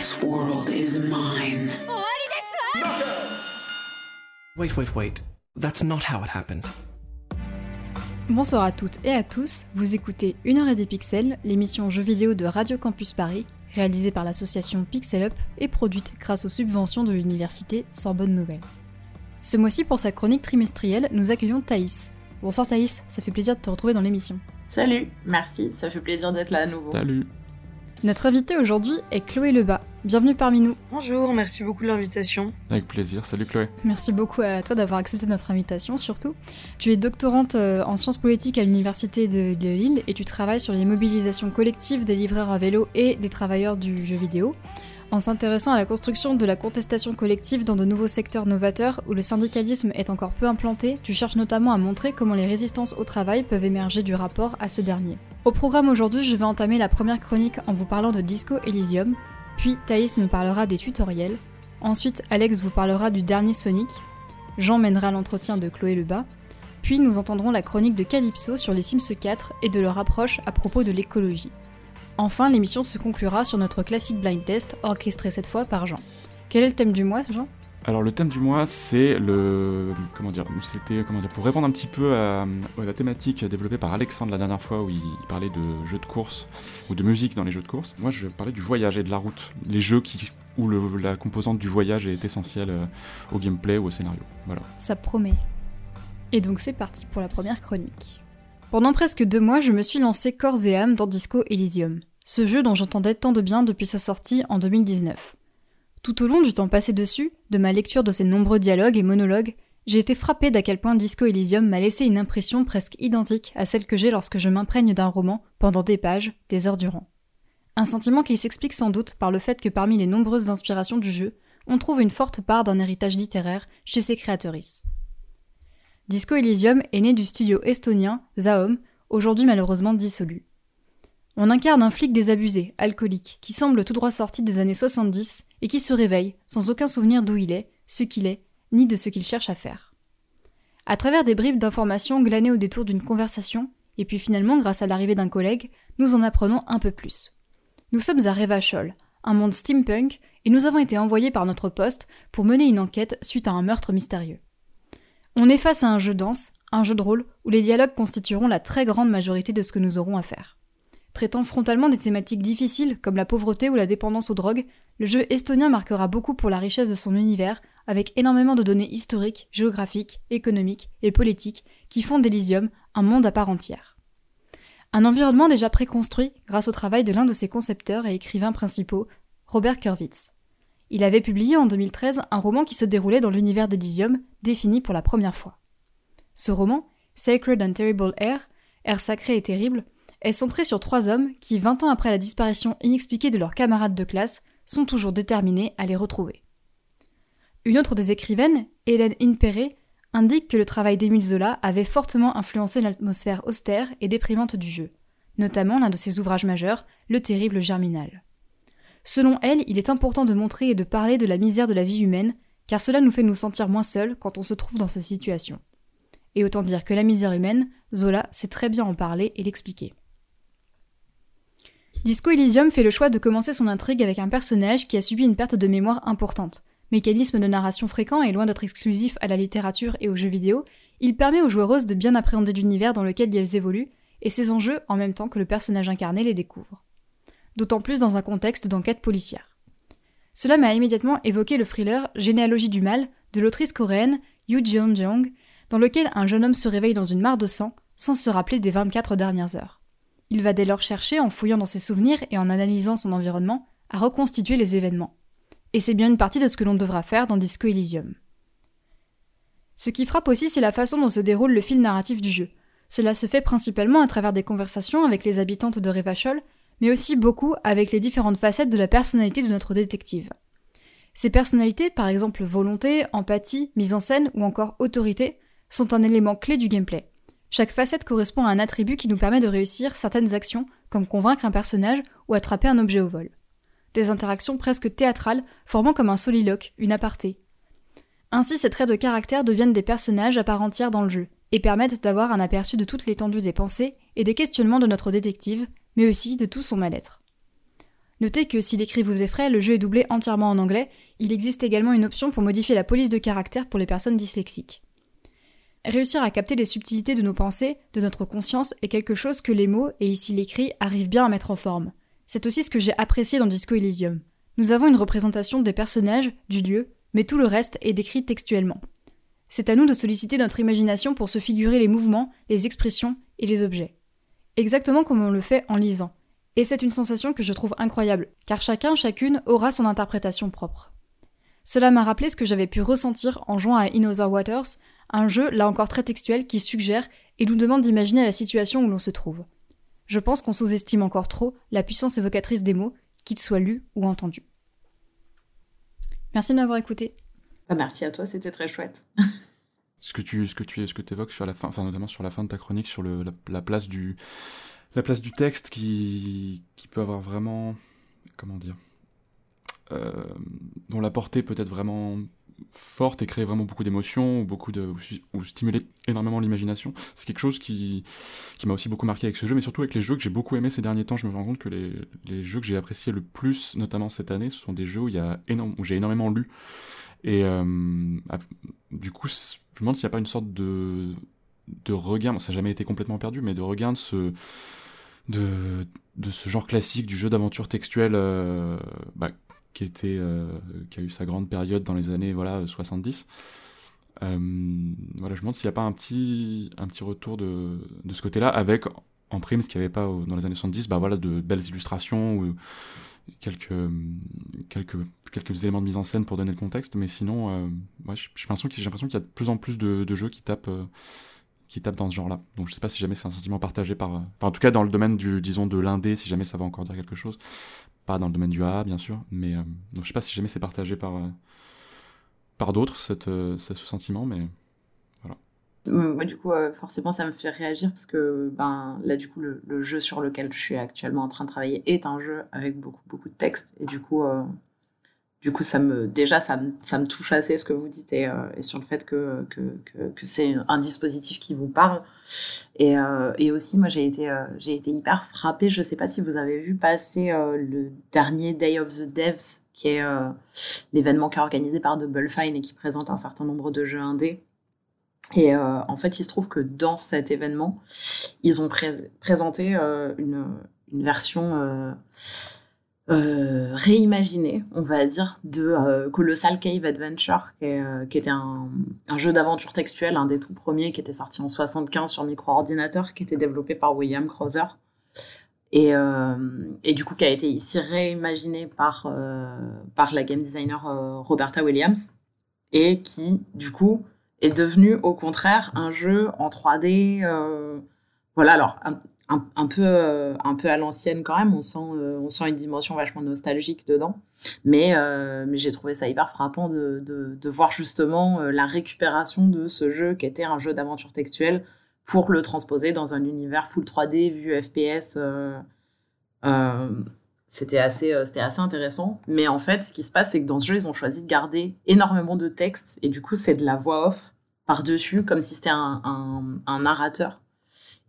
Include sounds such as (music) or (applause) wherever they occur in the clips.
This world is mine. Wait, wait, wait. That's not how it happened. Bonsoir à toutes et à tous, vous écoutez Une heure et des pixels, l'émission jeux vidéo de Radio Campus Paris, réalisée par l'association Pixel Up et produite grâce aux subventions de l'université Sorbonne Nouvelle. Ce mois-ci, pour sa chronique trimestrielle, nous accueillons Thaïs. Bonsoir Thaïs, ça fait plaisir de te retrouver dans l'émission. Salut, merci, ça fait plaisir d'être là à nouveau. Salut. Notre invitée aujourd'hui est Chloé Lebas. Bienvenue parmi nous. Bonjour, merci beaucoup de l'invitation. Avec plaisir. Salut Chloé. Merci beaucoup à toi d'avoir accepté notre invitation surtout. Tu es doctorante euh, en sciences politiques à l'université de, de Lille et tu travailles sur les mobilisations collectives des livreurs à vélo et des travailleurs du jeu vidéo. En s'intéressant à la construction de la contestation collective dans de nouveaux secteurs novateurs où le syndicalisme est encore peu implanté, tu cherches notamment à montrer comment les résistances au travail peuvent émerger du rapport à ce dernier. Au programme aujourd'hui, je vais entamer la première chronique en vous parlant de Disco Elysium, puis Thaïs nous parlera des tutoriels, ensuite Alex vous parlera du dernier Sonic, Jean mènera l'entretien de Chloé Lebas, puis nous entendrons la chronique de Calypso sur les Sims 4 et de leur approche à propos de l'écologie. Enfin, l'émission se conclura sur notre classique blind test, orchestré cette fois par Jean. Quel est le thème du mois, Jean? Alors le thème du mois, c'est le comment dire, c'était comment dire pour répondre un petit peu à, la thématique développée par Alexandre la dernière fois où il parlait de jeux de course ou de musique dans les jeux de course. Moi, je parlais du voyage et de la route, les jeux où la composante du voyage est essentielle au gameplay ou au scénario. Voilà. Ça promet. Et donc c'est parti pour la première chronique. Pendant presque deux mois, je me suis lancé corps et âme dans Disco Elysium, ce jeu dont j'entendais tant de bien depuis sa sortie en 2019. Tout au long du temps passé dessus, de ma lecture de ses nombreux dialogues et monologues, j'ai été frappé d'à quel point Disco Elysium m'a laissé une impression presque identique à celle que j'ai lorsque je m'imprègne d'un roman pendant des pages, des heures durant. Un sentiment qui s'explique sans doute par le fait que parmi les nombreuses inspirations du jeu, on trouve une forte part d'un héritage littéraire chez ses créatrices. Disco Elysium est né du studio estonien Zaom, aujourd'hui malheureusement dissolu. On incarne un flic désabusé, alcoolique, qui semble tout droit sorti des années 70 et qui se réveille sans aucun souvenir d'où il est, ce qu'il est, ni de ce qu'il cherche à faire. À travers des bribes d'informations glanées au détour d'une conversation, et puis finalement grâce à l'arrivée d'un collègue, nous en apprenons un peu plus. Nous sommes à Revachol, un monde steampunk, et nous avons été envoyés par notre poste pour mener une enquête suite à un meurtre mystérieux. On est face à un jeu dense, un jeu de rôle, où les dialogues constitueront la très grande majorité de ce que nous aurons à faire. Traitant frontalement des thématiques difficiles comme la pauvreté ou la dépendance aux drogues, le jeu estonien marquera beaucoup pour la richesse de son univers, avec énormément de données historiques, géographiques, économiques et politiques qui font d'Elysium un monde à part entière. Un environnement déjà préconstruit grâce au travail de l'un de ses concepteurs et écrivains principaux, Robert Kurwitz. Il avait publié en 2013 un roman qui se déroulait dans l'univers d'Elysium, défini pour la première fois. Ce roman, Sacred and Terrible Air, Air sacré et terrible, est centré sur trois hommes qui, 20 ans après la disparition inexpliquée de leurs camarades de classe, sont toujours déterminés à les retrouver. Une autre des écrivaines, Hélène Inperé, indique que le travail d'Émile Zola avait fortement influencé l'atmosphère austère et déprimante du jeu, notamment l'un de ses ouvrages majeurs, Le terrible Germinal. Selon elle, il est important de montrer et de parler de la misère de la vie humaine, car cela nous fait nous sentir moins seuls quand on se trouve dans ces situations. Et autant dire que la misère humaine, Zola sait très bien en parler et l'expliquer. Disco Elysium fait le choix de commencer son intrigue avec un personnage qui a subi une perte de mémoire importante. Mécanisme de narration fréquent et loin d'être exclusif à la littérature et aux jeux vidéo, il permet aux joueuses de bien appréhender l'univers dans lequel elles évoluent et ses enjeux en même temps que le personnage incarné les découvre. D'autant plus dans un contexte d'enquête policière. Cela m'a immédiatement évoqué le thriller Généalogie du mal de l'autrice coréenne Yoo Jeon-jeong, dans lequel un jeune homme se réveille dans une mare de sang sans se rappeler des 24 dernières heures. Il va dès lors chercher, en fouillant dans ses souvenirs et en analysant son environnement, à reconstituer les événements. Et c'est bien une partie de ce que l'on devra faire dans Disco Elysium. Ce qui frappe aussi, c'est la façon dont se déroule le fil narratif du jeu. Cela se fait principalement à travers des conversations avec les habitantes de Revachol, mais aussi beaucoup avec les différentes facettes de la personnalité de notre détective. Ces personnalités, par exemple volonté, empathie, mise en scène ou encore autorité, sont un élément clé du gameplay. Chaque facette correspond à un attribut qui nous permet de réussir certaines actions, comme convaincre un personnage ou attraper un objet au vol. Des interactions presque théâtrales, formant comme un soliloque, une aparté. Ainsi, ces traits de caractère deviennent des personnages à part entière dans le jeu, et permettent d'avoir un aperçu de toute l'étendue des pensées et des questionnements de notre détective, mais aussi de tout son mal-être. Notez que si l'écrit vous effraie, le jeu est doublé entièrement en anglais, il existe également une option pour modifier la police de caractère pour les personnes dyslexiques. Réussir à capter les subtilités de nos pensées, de notre conscience, est quelque chose que les mots, et ici l'écrit, arrivent bien à mettre en forme. C'est aussi ce que j'ai apprécié dans Disco Elysium. Nous avons une représentation des personnages, du lieu, mais tout le reste est décrit textuellement. C'est à nous de solliciter notre imagination pour se figurer les mouvements, les expressions et les objets. Exactement comme on le fait en lisant. Et c'est une sensation que je trouve incroyable, car chacun, chacune aura son interprétation propre. Cela m'a rappelé ce que j'avais pu ressentir en jouant à In Waters, un jeu là encore très textuel qui suggère et nous demande d'imaginer la situation où l'on se trouve. Je pense qu'on sous-estime encore trop la puissance évocatrice des mots, qu'ils soient lus ou entendus. Merci de m'avoir écouté. Bah, merci à toi, c'était très chouette. (laughs) ce que tu ce que tu ce que évoques sur la fin, enfin notamment sur la fin de ta chronique sur le, la, place du la place du texte qui qui peut avoir vraiment comment dire euh, dont la portée peut être vraiment forte et créer vraiment beaucoup d'émotions ou beaucoup ou, stimuler énormément l'imagination. C'est quelque chose qui qui m'a aussi beaucoup marqué avec ce jeu mais surtout avec les jeux que j'ai beaucoup aimé ces derniers temps. Je me rends compte que les, les jeux que j'ai appréciés le plus notamment cette année ce sont des jeux où où j'ai énormément lu. Et euh, du coup je me demande s'il n'y a pas une sorte de de regain ça n'a jamais été complètement perdu mais de regain de ce de, de ce genre classique du jeu d'aventure textuelle euh, bah, euh, qui a eu sa grande période dans les années voilà 70 euh, voilà je me demande s'il n'y a pas un petit un petit retour de, de ce côté là avec en prime ce qu'il n'y avait pas dans les années 70 bah voilà de belles illustrations ou quelques quelques quelques éléments de mise en scène pour donner le contexte. Mais sinon euh, j'ai l'impression qu'il y a de plus en plus de, jeux qui tapent euh, qui dans ce genre-là. Donc je sais pas si jamais c'est un sentiment partagé par... Enfin en tout cas dans le domaine du, disons, de l'indé, si jamais ça va encore dire quelque chose dans le domaine du AA bien sûr, mais euh, donc je sais pas si jamais c'est partagé par euh, par d'autres cette, euh, ce sentiment, mais voilà. Moi du coup forcément ça me fait réagir parce que ben là du coup le, jeu sur lequel je suis actuellement en train de travailler est un jeu avec beaucoup beaucoup de texte et du coup du coup, ça me, déjà, ça me, ça me touche assez ce que vous dites et, et sur le fait que, que, que, que c'est un dispositif qui vous parle. Et, euh, et aussi, moi, j'ai été, euh, été hyper frappée. Je sais pas si vous avez vu passer euh, le dernier Day of the Devs, qui est l'événement qui est organisé par Double Fine et qui présente un certain nombre de jeux indés. Et en fait, il se trouve que dans cet événement, ils ont présenté une, une version euh, réimaginé, on va dire, de euh, Colossal Cave Adventure, qui, euh, était un, jeu d'aventure textuelle, un des tout premiers, qui était sorti en 75 sur micro-ordinateur, qui était développé par William Crowther. Et, du coup, qui a été ici réimaginé par, par la game designer Roberta Williams, et qui, du coup, est devenu au contraire un jeu en 3D. voilà, alors peu, euh, un peu à l'ancienne quand même. On sent, euh, on sent une dimension vachement nostalgique dedans. Mais, euh, mais j'ai trouvé ça hyper frappant de, de, voir justement la récupération de ce jeu qui était un jeu d'aventure textuelle pour le transposer dans un univers full 3D, vu FPS. c'était assez, assez intéressant. Mais en fait, ce qui se passe, c'est que dans ce jeu, ils ont choisi de garder énormément de texte. Et du coup, c'est de la voix off par-dessus, comme si c'était un, un, un narrateur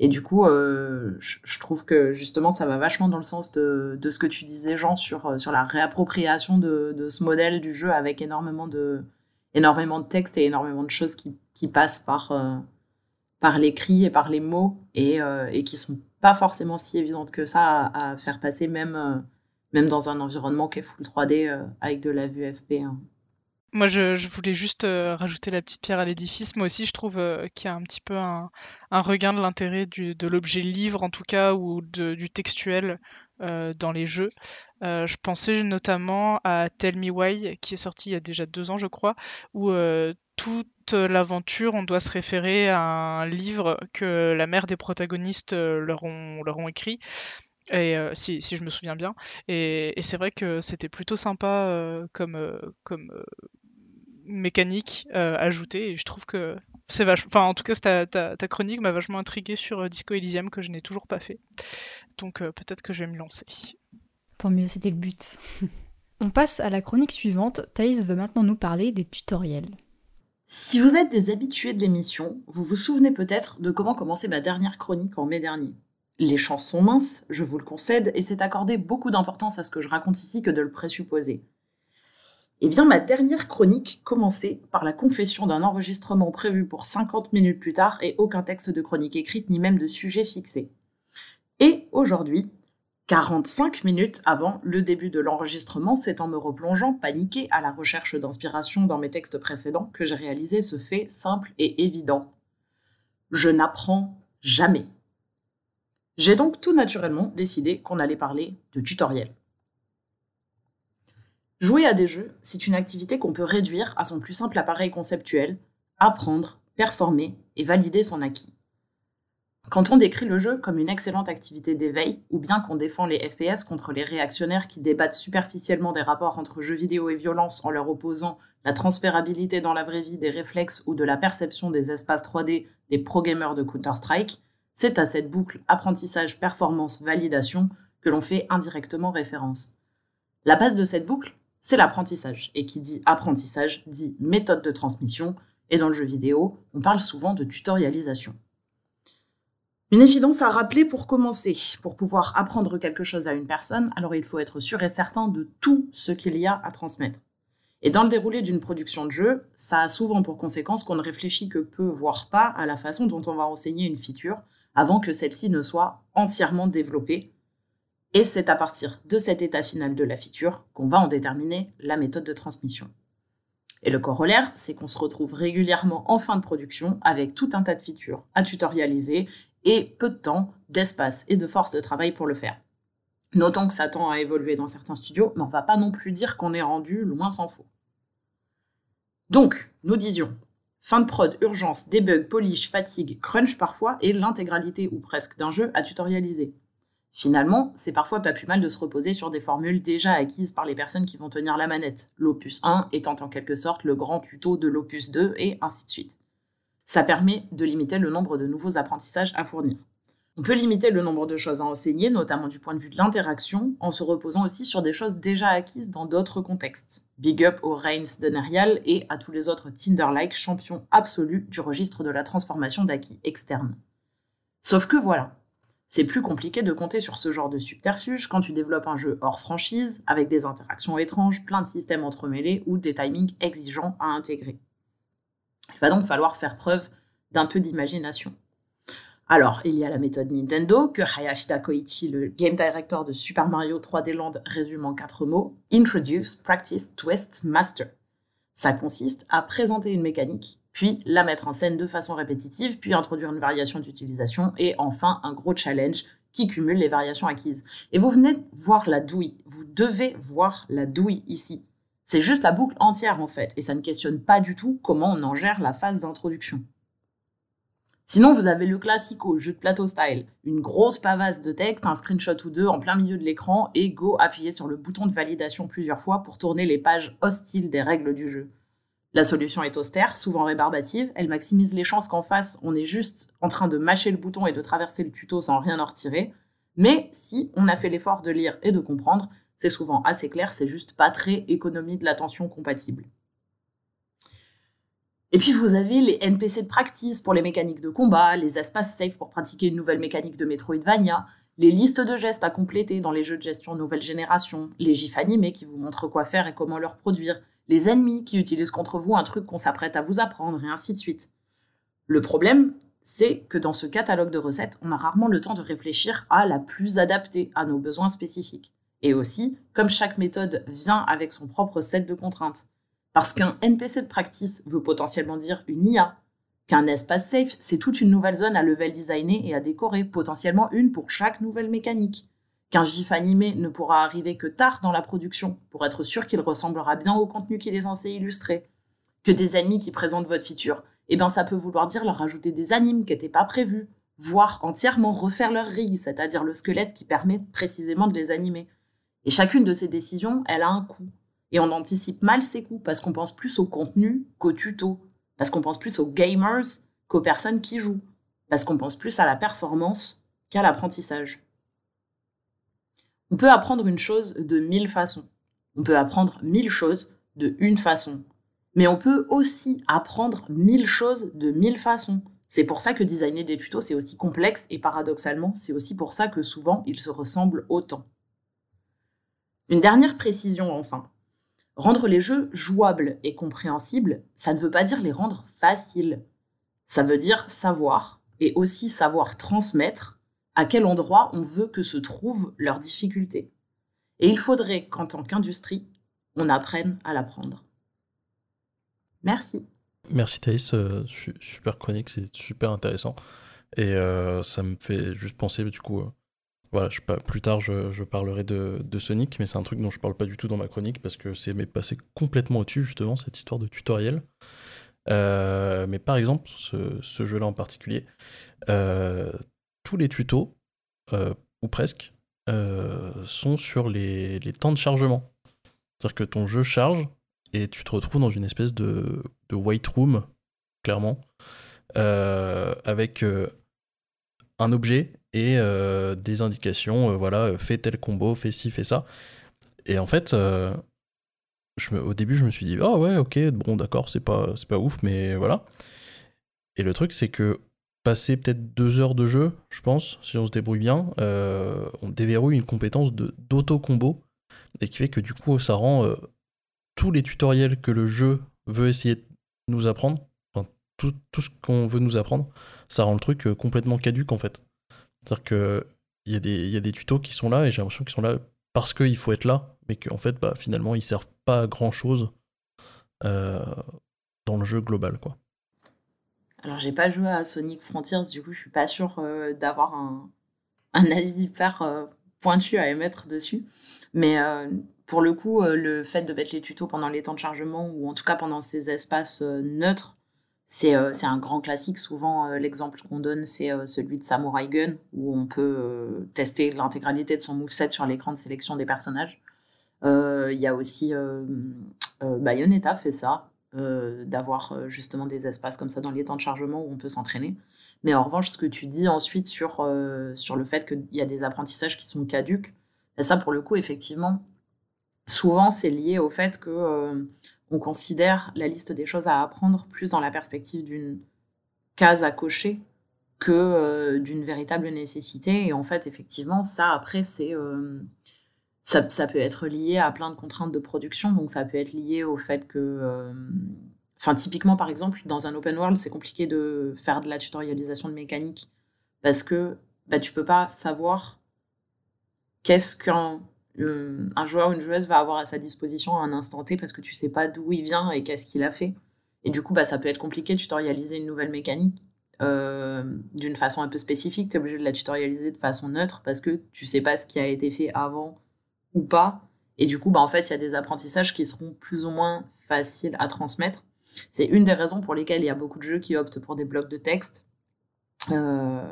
et du coup, euh, je, trouve que justement, ça va vachement dans le sens de, ce que tu disais, Jean, sur, euh, la réappropriation de, ce modèle du jeu avec énormément de, textes et énormément de choses qui, passent par, euh, par l'écrit et par les mots et, euh, et qui sont pas forcément si évidentes que ça à, faire passer, même, même dans un environnement qui est full 3D avec de la vue FP. Hein. Moi, je, voulais juste euh, rajouter la petite pierre à l'édifice. Moi aussi, je trouve euh, qu'il y a un petit peu un, regain de l'intérêt de l'objet livre, en tout cas, ou du textuel euh, dans les jeux. je pensais notamment à Tell Me Why, qui est sorti il y a déjà deux ans, je crois, où toute l'aventure, on doit se référer à un livre que la mère des protagonistes leur ont, écrit. Et si, je me souviens bien. Et, c'est vrai que c'était plutôt sympa comme, comme mécanique euh, ajoutée. Et je trouve que c'est vachement. Enfin, en tout cas, ta, ta, ta chronique m'a vachement intrigué sur euh, Disco Elysium que je n'ai toujours pas fait. Donc euh, peut-être que je vais me lancer. Tant mieux, c'était le but. (laughs) On passe à la chronique suivante. Thaïs veut maintenant nous parler des tutoriels. Si vous êtes des habitués de l'émission, vous vous souvenez peut-être de comment commencer ma dernière chronique en mai dernier. Les champs sont minces, je vous le concède, et c'est accorder beaucoup d'importance à ce que je raconte ici que de le présupposer. Eh bien, ma dernière chronique commençait par la confession d'un enregistrement prévu pour 50 minutes plus tard et aucun texte de chronique écrite ni même de sujet fixé. Et aujourd'hui, 45 minutes avant le début de l'enregistrement, c'est en me replongeant paniqué à la recherche d'inspiration dans mes textes précédents que j'ai réalisé ce fait simple et évident. Je n'apprends jamais. J'ai donc tout naturellement décidé qu'on allait parler de tutoriel. Jouer à des jeux, c'est une activité qu'on peut réduire à son plus simple appareil conceptuel, apprendre, performer et valider son acquis. Quand on décrit le jeu comme une excellente activité d'éveil, ou bien qu'on défend les FPS contre les réactionnaires qui débattent superficiellement des rapports entre jeux vidéo et violence en leur opposant la transférabilité dans la vraie vie des réflexes ou de la perception des espaces 3D des pro-gamers de Counter-Strike, c'est à cette boucle apprentissage, performance, validation que l'on fait indirectement référence. La base de cette boucle, c'est l'apprentissage. Et qui dit apprentissage dit méthode de transmission, et dans le jeu vidéo, on parle souvent de tutorialisation. Une évidence à rappeler pour commencer. Pour pouvoir apprendre quelque chose à une personne, alors il faut être sûr et certain de tout ce qu'il y a à transmettre. Et dans le déroulé d'une production de jeu, ça a souvent pour conséquence qu'on ne réfléchit que peu, voire pas, à la façon dont on va enseigner une feature avant que celle-ci ne soit entièrement développée. Et c'est à partir de cet état final de la feature qu'on va en déterminer la méthode de transmission. Et le corollaire, c'est qu'on se retrouve régulièrement en fin de production avec tout un tas de features à tutorialiser et peu de temps, d'espace et de force de travail pour le faire. Notons que ça tend à évoluer dans certains studios, mais on va pas non plus dire qu'on est rendu loin s'en faut. Donc, nous disions, fin de prod, urgence, debug, polish, fatigue, crunch parfois, et l'intégralité ou presque d'un jeu à tutorialiser. Finalement, c'est parfois pas plus mal de se reposer sur des formules déjà acquises par les personnes qui vont tenir la manette, l'opus 1 étant en quelque sorte le grand tuto de l'opus 2 et ainsi de suite. Ça permet de limiter le nombre de nouveaux apprentissages à fournir. On peut limiter le nombre de choses à enseigner, notamment du point de vue de l'interaction, en se reposant aussi sur des choses déjà acquises dans d'autres contextes. Big up aux Reigns de Nerial et à tous les autres Tinder-like champions absolus du registre de la transformation d'acquis externes. Sauf que voilà, c'est plus compliqué de compter sur ce genre de subterfuge quand tu développes un jeu hors franchise, avec des interactions étranges, plein de systèmes entremêlés ou des timings exigeants à intégrer. Il va donc falloir faire preuve d'un peu d'imagination. Alors, il y a la méthode Nintendo, que Hayashida Koichi, le game director de Super Mario 3D Land, résume en quatre mots Introduce, Practice, Twist, Master. Ça consiste à présenter une mécanique, puis la mettre en scène de façon répétitive, puis introduire une variation d'utilisation, et enfin un gros challenge qui cumule les variations acquises. Et vous venez voir la douille, vous devez voir la douille ici. C'est juste la boucle entière en fait, et ça ne questionne pas du tout comment on en gère la phase d'introduction. Sinon, vous avez le classico, jeu de plateau style, une grosse pavasse de texte, un screenshot ou deux en plein milieu de l'écran et go appuyer sur le bouton de validation plusieurs fois pour tourner les pages hostiles des règles du jeu. La solution est austère, souvent rébarbative, elle maximise les chances qu'en face on est juste en train de mâcher le bouton et de traverser le tuto sans rien en retirer, mais si on a fait l'effort de lire et de comprendre, c'est souvent assez clair, c'est juste pas très économie de l'attention compatible. Et puis vous avez les NPC de practice pour les mécaniques de combat, les espaces safe pour pratiquer une nouvelle mécanique de Metroidvania, les listes de gestes à compléter dans les jeux de gestion nouvelle génération, les gifs animés qui vous montrent quoi faire et comment le reproduire, les ennemis qui utilisent contre vous un truc qu'on s'apprête à vous apprendre, et ainsi de suite. Le problème, c'est que dans ce catalogue de recettes, on a rarement le temps de réfléchir à la plus adaptée à nos besoins spécifiques. Et aussi, comme chaque méthode vient avec son propre set de contraintes. Parce qu'un NPC de practice veut potentiellement dire une IA, qu'un espace safe, c'est toute une nouvelle zone à level designer et à décorer, potentiellement une pour chaque nouvelle mécanique. Qu'un GIF animé ne pourra arriver que tard dans la production, pour être sûr qu'il ressemblera bien au contenu qu'il est censé illustrer. Que des ennemis qui présentent votre feature, eh ben ça peut vouloir dire leur ajouter des animes qui n'étaient pas prévus, voire entièrement refaire leur rig, c'est-à-dire le squelette qui permet précisément de les animer. Et chacune de ces décisions, elle a un coût. Et on anticipe mal ces coûts parce qu'on pense plus au contenu qu'au tuto, parce qu'on pense plus aux gamers qu'aux personnes qui jouent, parce qu'on pense plus à la performance qu'à l'apprentissage. On peut apprendre une chose de mille façons. On peut apprendre mille choses de une façon. Mais on peut aussi apprendre mille choses de mille façons. C'est pour ça que designer des tutos, c'est aussi complexe et paradoxalement, c'est aussi pour ça que souvent, ils se ressemblent autant. Une dernière précision enfin. Rendre les jeux jouables et compréhensibles, ça ne veut pas dire les rendre faciles. Ça veut dire savoir, et aussi savoir transmettre, à quel endroit on veut que se trouvent leurs difficultés. Et il faudrait qu'en tant qu'industrie, on apprenne à l'apprendre. Merci. Merci Thaïs, euh, super chronique, c'est super intéressant. Et euh, ça me fait juste penser, du coup, euh, voilà, plus tard je, parlerai de, Sonic, mais c'est un truc dont je parle pas du tout dans ma chronique parce que c'est passé complètement au-dessus, justement, cette histoire de tutoriel. mais par exemple, ce, jeu-là en particulier, tous les tutos, ou presque, sont sur les, temps de chargement. C'est-à-dire que ton jeu charge, et tu te retrouves dans une espèce de, white room, clairement, euh, avec euh, un objet et euh, des indications, voilà, fais tel combo, fais ci, fais ça. Et en fait, au début, je me suis dit, ah ouais, ok, bon, d'accord, c'est pas, c'est pas ouf, mais voilà. Et le truc, c'est que passer peut-être deux heures de jeu, je pense, si on se débrouille bien, on déverrouille une compétence d'auto-combo, et qui fait que du coup, ça rend tous les tutoriels que le jeu veut essayer de nous apprendre, enfin, tout, ce qu'on veut nous apprendre, ça rend le truc euh, complètement caduque en fait. C'est-à-dire qu'il y, a des, y a des tutos qui sont là et j'ai l'impression qu'ils sont là parce qu'il faut être là, mais qu'en fait, bah, finalement, ils servent pas à grand chose euh, dans le jeu global. quoi. Alors, j'ai pas joué à Sonic Frontiers, du coup, je suis pas sûr euh, d'avoir un, un, avis hyper pointu à émettre dessus. Mais pour le coup, euh, le fait de mettre les tutos pendant les temps de chargement ou en tout cas pendant ces espaces euh, neutres, c'est euh, un grand classique. Souvent, l'exemple qu'on donne, c'est celui de Samurai Gun, où on peut tester l'intégralité de son moveset sur l'écran de sélection des personnages. Il y a aussi Bayonetta fait ça, d'avoir justement des espaces comme ça dans les temps de chargement où on peut s'entraîner. Mais en revanche, ce que tu dis ensuite sur, sur le fait qu'il y a des apprentissages qui sont caduques, ben ça pour le coup, effectivement, souvent c'est lié au fait que euh, on considère la liste des choses à apprendre plus dans la perspective d'une case à cocher que euh, d'une véritable nécessité. Et en fait, effectivement, ça après c'est euh, ça, ça, peut être lié à plein de contraintes de production. Donc ça peut être lié au fait que Enfin, typiquement, par exemple, dans un open world, c'est compliqué de faire de la tutorialisation de mécanique parce que bah, tu peux pas savoir qu'est-ce qu'un euh, un joueur ou une joueuse va avoir à sa disposition à un instant T parce que tu sais pas d'où il vient et qu'est-ce qu'il a fait. Et du coup, bah, ça peut être compliqué de tutorialiser une nouvelle mécanique euh, d'une façon un peu spécifique. Tu es obligé de la tutorialiser de façon neutre parce que tu sais pas ce qui a été fait avant ou pas. Et du coup, bah, en fait, il y a des apprentissages qui seront plus ou moins faciles à transmettre. C'est une des raisons pour lesquelles il y a beaucoup de jeux qui optent pour des blocs de texte. Euh,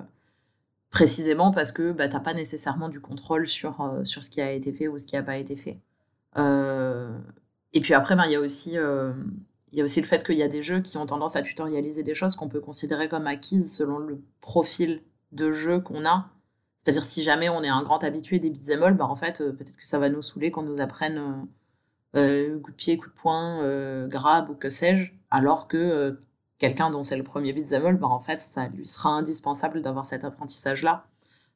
précisément parce que bah, tu n'as pas nécessairement du contrôle sur, euh, sur ce qui a été fait ou ce qui n'a pas été fait. Euh, et puis après, ben, il y, a aussi, y a aussi le fait qu'il y a des jeux qui ont tendance à tutorialiser des choses qu'on peut considérer comme acquises selon le profil de jeu qu'on a. C'est-à-dire si jamais on est un grand habitué des beat'em all, ben, en fait, peut-être que ça va nous saouler qu'on nous apprenne coup de pied, coup de poing, grab ou que sais-je, alors que quelqu'un dont c'est le premier beat'em all, bah, en fait, ça lui sera indispensable d'avoir cet apprentissage-là.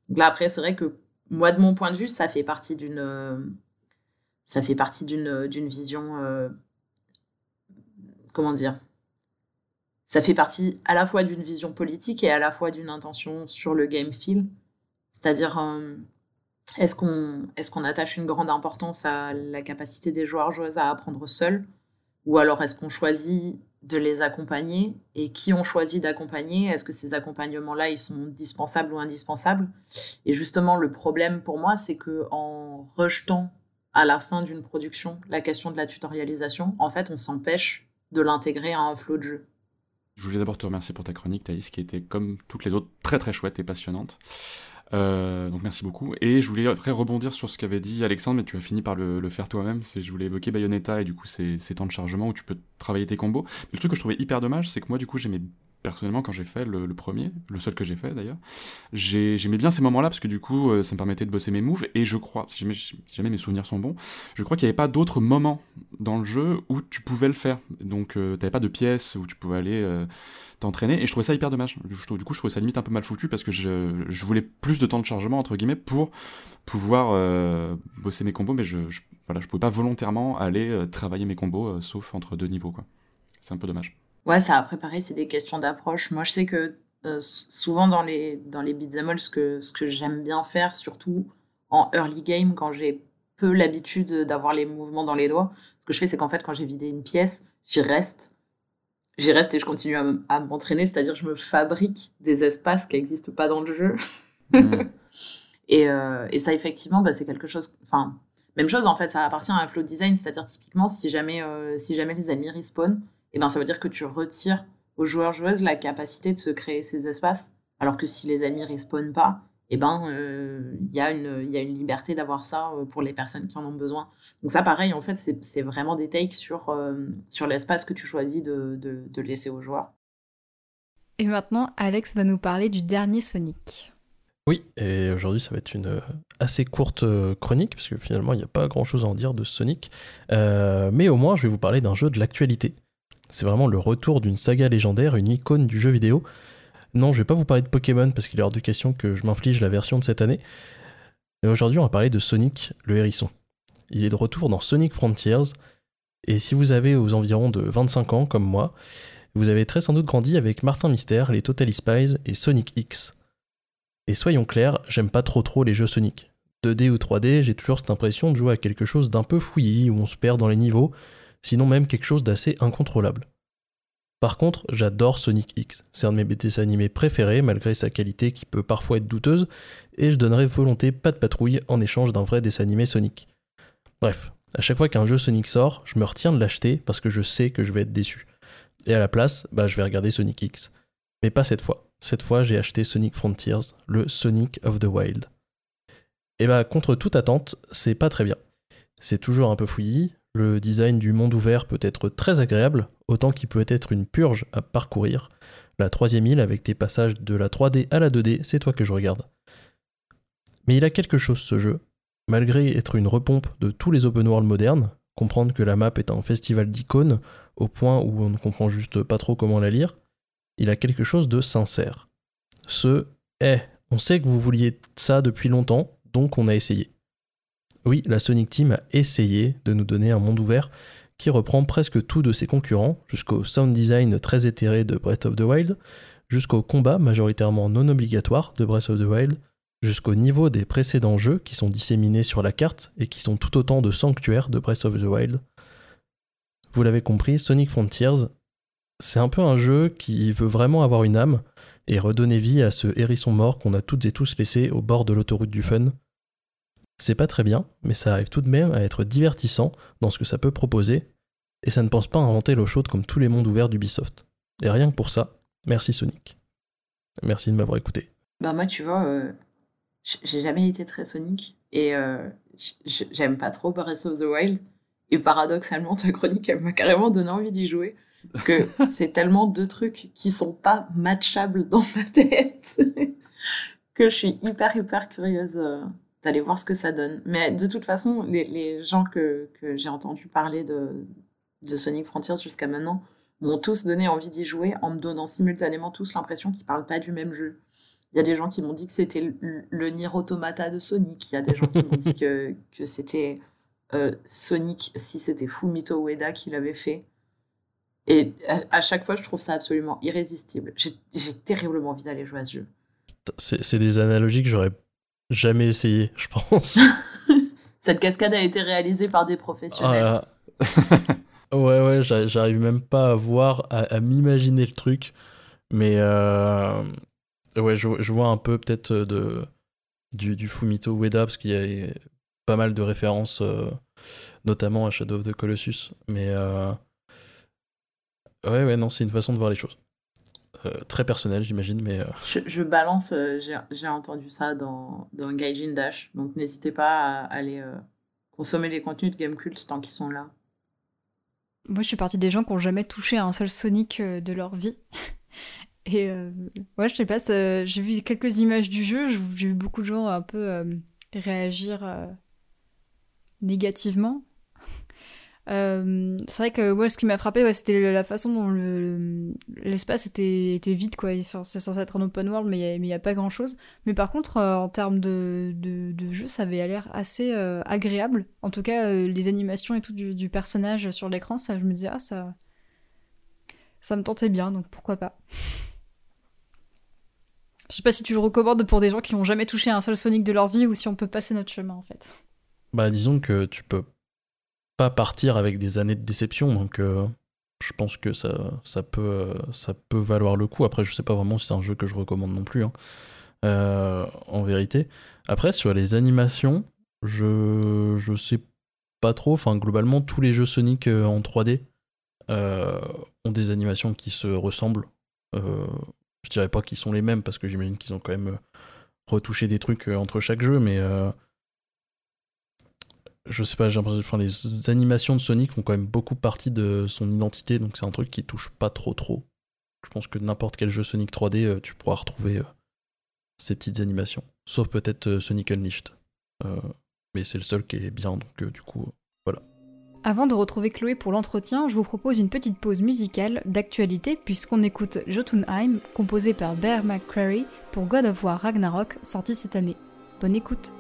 Donc là, après, c'est vrai que moi, de mon point de vue, ça fait partie d'une, euh, ça fait partie d'une, euh, d'une vision, euh, comment dire, ça fait partie à la fois d'une vision politique et à la fois d'une intention sur le game feel. C'est-à-dire, est-ce qu'on, est-ce qu'on attache une grande importance à la capacité des joueurs joueuses à apprendre seuls, ou alors est-ce qu'on choisit de les accompagner? Et qui ont choisi d'accompagner? Est-ce que ces accompagnements-là, ils sont dispensables ou indispensables? Et justement, le problème pour moi, c'est que en rejetant à la fin d'une production la question de la tutorialisation, en fait, on s'empêche de l'intégrer à un flot de jeu. Je voulais d'abord te remercier pour ta chronique, Thaïs, qui était comme toutes les autres très très chouette et passionnante. Euh, donc merci beaucoup. Et je voulais après rebondir sur ce qu'avait dit Alexandre, mais tu as fini par le, faire toi-même. Je voulais évoquer Bayonetta et du coup ces, ces temps de chargement où tu peux travailler tes combos. Mais le truc que je trouvais hyper dommage, c'est que moi du coup j'aimais personnellement quand j'ai fait le, premier, le seul que j'ai fait d'ailleurs, j'aimais bien ces moments-là parce que du coup euh, ça me permettait de bosser mes moves et je crois, si jamais, si jamais mes souvenirs sont bons, je crois qu'il n'y avait pas d'autres moments dans le jeu où tu pouvais le faire. Donc euh, t'avais pas de pièces où tu pouvais aller euh, t'entraîner et je trouvais ça hyper dommage. Du coup, je trouvais ça limite un peu mal foutu parce que je, voulais plus de temps de chargement entre guillemets pour pouvoir euh, bosser mes combos, mais je, je, voilà, je pouvais pas volontairement aller euh, travailler mes combos euh, sauf entre deux niveaux quoi. C'est un peu dommage. Ouais, ça après pareil, c'est des questions d'approche. Moi, je sais que souvent dans les dans les beat'em all, ce que ce que j'aime bien faire, surtout en early game, quand j'ai peu l'habitude d'avoir les mouvements dans les doigts, ce que je fais, c'est qu'en fait, quand j'ai vidé une pièce, j'y reste, j'y reste et je continue à, m'entraîner, c'est-à-dire je me fabrique des espaces qui n'existent pas dans le jeu. Mmh. (laughs) et, euh, et ça, effectivement, bah, c'est quelque chose. Enfin, même chose en fait, ça appartient à un flow design, c'est-à-dire typiquement si jamais euh, si jamais les ennemis respawn et eh ben ça veut dire que tu retires aux joueurs joueuses la capacité de se créer ces espaces. Alors que si les ennemis respawnent pas, eh ben il euh, y a une il y a une liberté d'avoir ça euh, pour les personnes qui en ont besoin. Donc ça pareil en fait c'est vraiment des takes sur euh, sur l'espace que tu choisis de, de, de laisser aux joueurs. Et maintenant Alex va nous parler du dernier Sonic. Oui, et aujourd'hui ça va être une assez courte chronique, parce que finalement il n'y a pas grand chose à en dire de Sonic, euh, mais au moins je vais vous parler d'un jeu de l'actualité. C'est vraiment le retour d'une saga légendaire, une icône du jeu vidéo. Non, je vais pas vous parler de Pokémon parce qu'il est hors de question que je m'inflige la version de cette année. Et aujourd'hui, on va parler de Sonic le hérisson. Il est de retour dans Sonic Frontiers. Et si vous avez aux environs de 25 ans, comme moi, vous avez très sans doute grandi avec Martin Mystère, les Totally Spies et Sonic X. Et soyons clairs, j'aime pas trop trop les jeux Sonic. 2D ou 3D, j'ai toujours cette impression de jouer à quelque chose d'un peu fouillis, où on se perd dans les niveaux, sinon même quelque chose d'assez incontrôlable. Par contre, j'adore Sonic X, c'est un de mes dessins animés préférés malgré sa qualité qui peut parfois être douteuse, et je donnerai volonté pas de patrouille en échange d'un vrai dessin animé Sonic. Bref, à chaque fois qu'un jeu Sonic sort, je me retiens de l'acheter parce que je sais que je vais être déçu. Et à la place, bah je vais regarder Sonic X. Mais pas cette fois. Cette fois, j'ai acheté Sonic Frontiers, le Sonic of the Wild. Et bah contre toute attente, c'est pas très bien. C'est toujours un peu fouillis, le design du monde ouvert peut être très agréable, autant qu'il peut être une purge à parcourir. La troisième île avec tes passages de la 3D à la 2D, c'est toi que je regarde. Mais il a quelque chose ce jeu. Malgré être une repompe de tous les open world modernes, comprendre que la map est un festival d'icônes au point où on ne comprend juste pas trop comment la lire, il a quelque chose de sincère. Ce Eh, on sait que vous vouliez ça depuis longtemps, donc on a essayé. Oui, la Sonic Team a essayé de nous donner un monde ouvert qui reprend presque tout de ses concurrents, jusqu'au sound design très éthéré de Breath of the Wild, jusqu'au combat majoritairement non obligatoire de Breath of the Wild, jusqu'au niveau des précédents jeux qui sont disséminés sur la carte et qui sont tout autant de sanctuaires de Breath of the Wild. Vous l'avez compris, Sonic Frontiers, c'est un peu un jeu qui veut vraiment avoir une âme et redonner vie à ce hérisson mort qu'on a toutes et tous laissé au bord de l'autoroute du fun c'est pas très bien, mais ça arrive tout de même à être divertissant dans ce que ça peut proposer, et ça ne pense pas à inventer l'eau chaude comme tous les mondes ouverts d'Ubisoft. Et rien que pour ça, merci Sonic. Merci de m'avoir écouté. Bah moi tu vois, euh, j'ai jamais été très Sonic, et euh, j'aime pas trop Breath of the Wild, et paradoxalement ta chronique elle m'a carrément donné envie d'y jouer. Parce que (laughs) c'est tellement deux trucs qui sont pas matchables dans ma tête (laughs) que je suis hyper hyper curieuse euh, d'aller voir ce que ça donne. Mais de toute façon, les, les gens que, que j'ai entendu parler de, de Sonic Frontiers jusqu'à maintenant m'ont tous donné envie d'y jouer en me donnant simultanément tous l'impression qu'ils parlent pas du même jeu. Il y a des gens qui m'ont dit que c'était le, le Nier Automata de Sonic. Il y a des gens qui m'ont dit que, que c'était euh, Sonic, si c'était Fumito Ueda qui l'avait fait. Et à, à, chaque fois, je trouve ça absolument irrésistible. J'ai terriblement envie d'aller jouer à ce jeu. C'est des analogies que j'aurais jamais essayé, je pense. (laughs) Cette cascade a été réalisée par des professionnels. (laughs) Ouais, ouais, j'arrive même pas à voir, à, à m'imaginer le truc. Mais euh, ouais, je, je, vois un peu peut-être de, du, du, Fumito Ueda, parce qu'il y a pas mal de références, euh, notamment à Shadow of the Colossus. Mais euh, ouais, ouais, non, c'est une façon de voir les choses. Très personnel, j'imagine, mais. Je, je, balance, j'ai entendu ça dans, dans Gaijin Dash, donc n'hésitez pas à aller consommer les contenus de Gamecult tant qu'ils sont là. Moi, je suis partie des gens qui n'ont jamais touché à un seul Sonic de leur vie. (laughs) Et ouais, je sais pas, j'ai vu quelques images du jeu, j'ai vu beaucoup de gens un peu réagir négativement. Euh, c'est vrai que moi, ce qui m'a frappé, c'était la façon dont l'espace était, vide, quoi. C'est censé être un open world, mais il n'y a, pas grand chose. Mais par contre, euh, en termes de, jeu, ça avait l'air assez euh, agréable. En tout cas, les animations et tout du, personnage sur l'écran, ça, je me disais, ah, ça. Me tentait bien, donc pourquoi pas. (laughs) Je sais pas si tu le recommandes pour des gens qui n'ont jamais touché un seul Sonic de leur vie ou si on peut passer notre chemin en fait. Bah disons que tu peux pas partir avec des années de déception, donc euh, je pense que ça, peut, ça peut valoir le coup. Après, je sais pas vraiment si c'est un jeu que je recommande non plus, hein. euh, en vérité. Après, sur les animations, je, je sais pas trop. Enfin, globalement, tous les jeux Sonic euh, en 3D ont des animations qui se ressemblent. je dirais pas qu'ils sont les mêmes parce que j'imagine qu'ils ont quand même retouché des trucs entre chaque jeu, mais je sais pas, j'ai l'impression enfin, les animations de Sonic font quand même beaucoup partie de son identité, donc c'est un truc qui touche pas trop trop. Je pense que n'importe quel jeu Sonic 3D, euh, tu pourras retrouver euh, ces petites animations. Sauf peut-être euh, Sonic Unleashed. mais c'est le seul qui est bien, donc du coup, voilà. Avant de retrouver Chloé pour l'entretien, je vous propose une petite pause musicale d'actualité puisqu'on écoute Jotunheim, composé par Bear McCreary pour God of War Ragnarok, sorti cette année. Bonne écoute!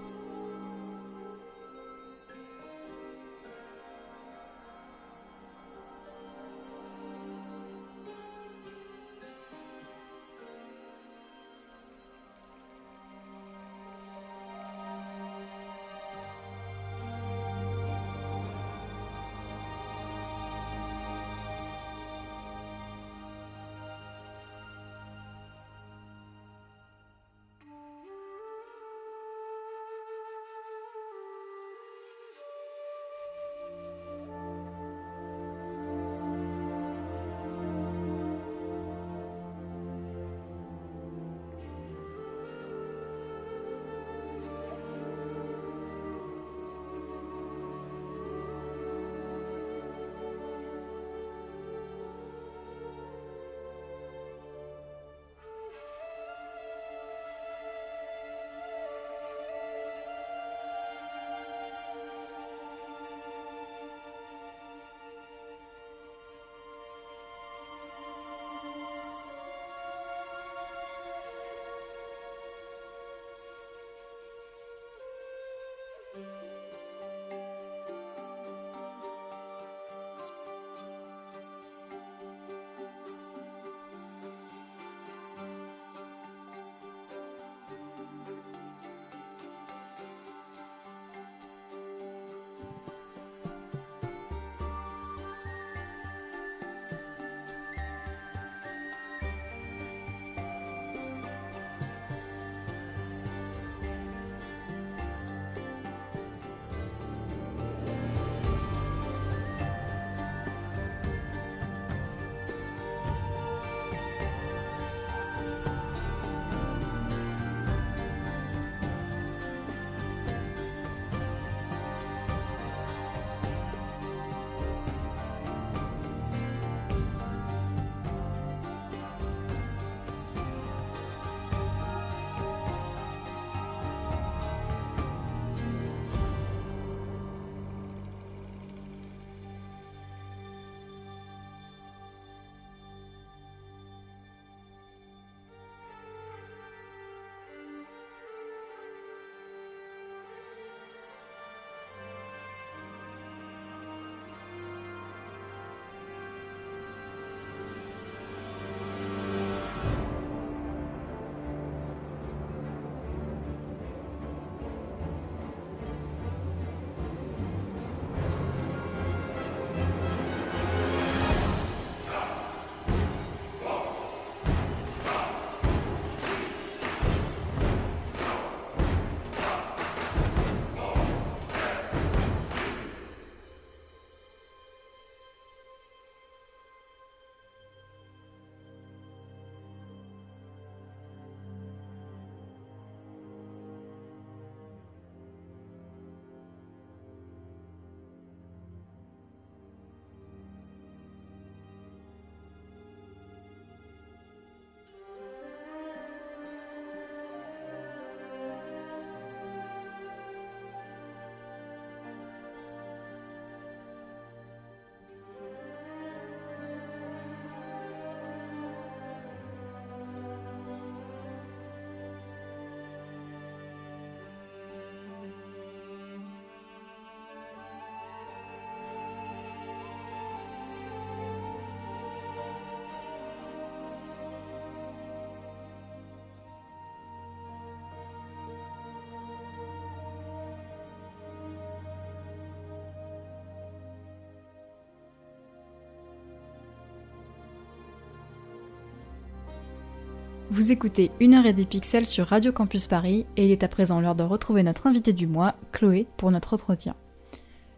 Vous écoutez Une heure et des pixels sur Radio Campus Paris et il est à présent l'heure de retrouver notre invité du mois, Chloé, pour notre entretien.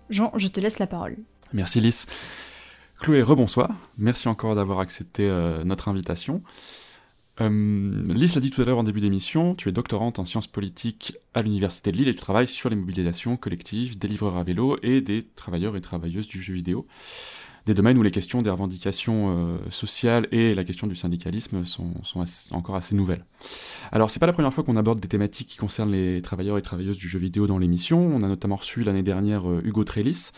Jean, je te laisse la parole. Merci Lys. Chloé, rebonsoir. Merci encore d'avoir accepté euh, notre invitation. Euh, Lys l'a dit tout à l'heure en début d'émission, tu es doctorante en sciences politiques à l'Université de Lille et tu travailles sur les mobilisations collectives des livreurs à vélo et des travailleurs et travailleuses du jeu vidéo des domaines où les questions des revendications euh, sociales et la question du syndicalisme sont, encore assez nouvelles. Alors c'est pas la première fois qu'on aborde des thématiques qui concernent les travailleurs et travailleuses du jeu vidéo dans l'émission. On a notamment reçu l'année dernière euh, Hugo Trellis,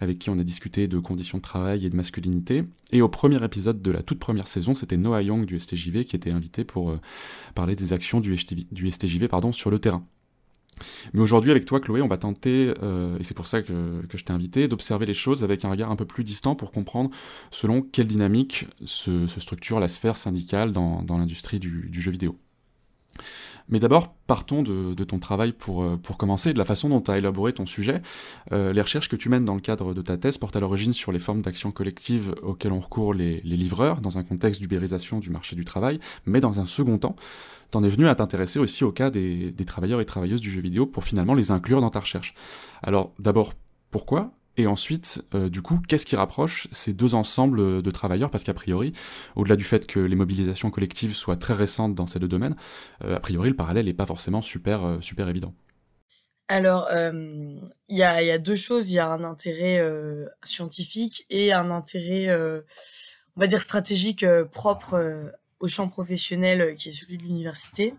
avec qui on a discuté de conditions de travail et de masculinité. Et au premier épisode de la toute première saison, c'était Noah Young du STJV qui était invité pour euh, parler des actions du, du STJV pardon, sur le terrain. Mais aujourd'hui, avec toi, Chloé, on va tenter, euh, et c'est pour ça que, je t'ai invité, d'observer les choses avec un regard un peu plus distant pour comprendre selon quelle dynamique se, structure la sphère syndicale dans, l'industrie du, jeu vidéo. Mais d'abord, partons de, ton travail pour, euh, pour commencer, de la façon dont tu as élaboré ton sujet. Euh, les recherches que tu mènes dans le cadre de ta thèse portent à l'origine sur les formes d'action collective auxquelles ont recours les, les livreurs dans un contexte d'ubérisation du marché du travail, mais dans un second temps, t'en es venu à t'intéresser aussi au cas des, travailleurs et travailleuses du jeu vidéo pour finalement les inclure dans ta recherche. Alors d'abord, pourquoi et ensuite, euh, du coup, qu'est-ce qui rapproche ces deux ensembles de travailleurs? Parce qu'a priori, au-delà du fait que les mobilisations collectives soient très récentes dans ces deux domaines, euh, a priori, le parallèle n'est pas forcément super, euh, super évident. Alors, il y, a, deux choses. Il y a un intérêt scientifique et un intérêt, on va dire, stratégique propre au champ professionnel euh, qui est celui de l'université.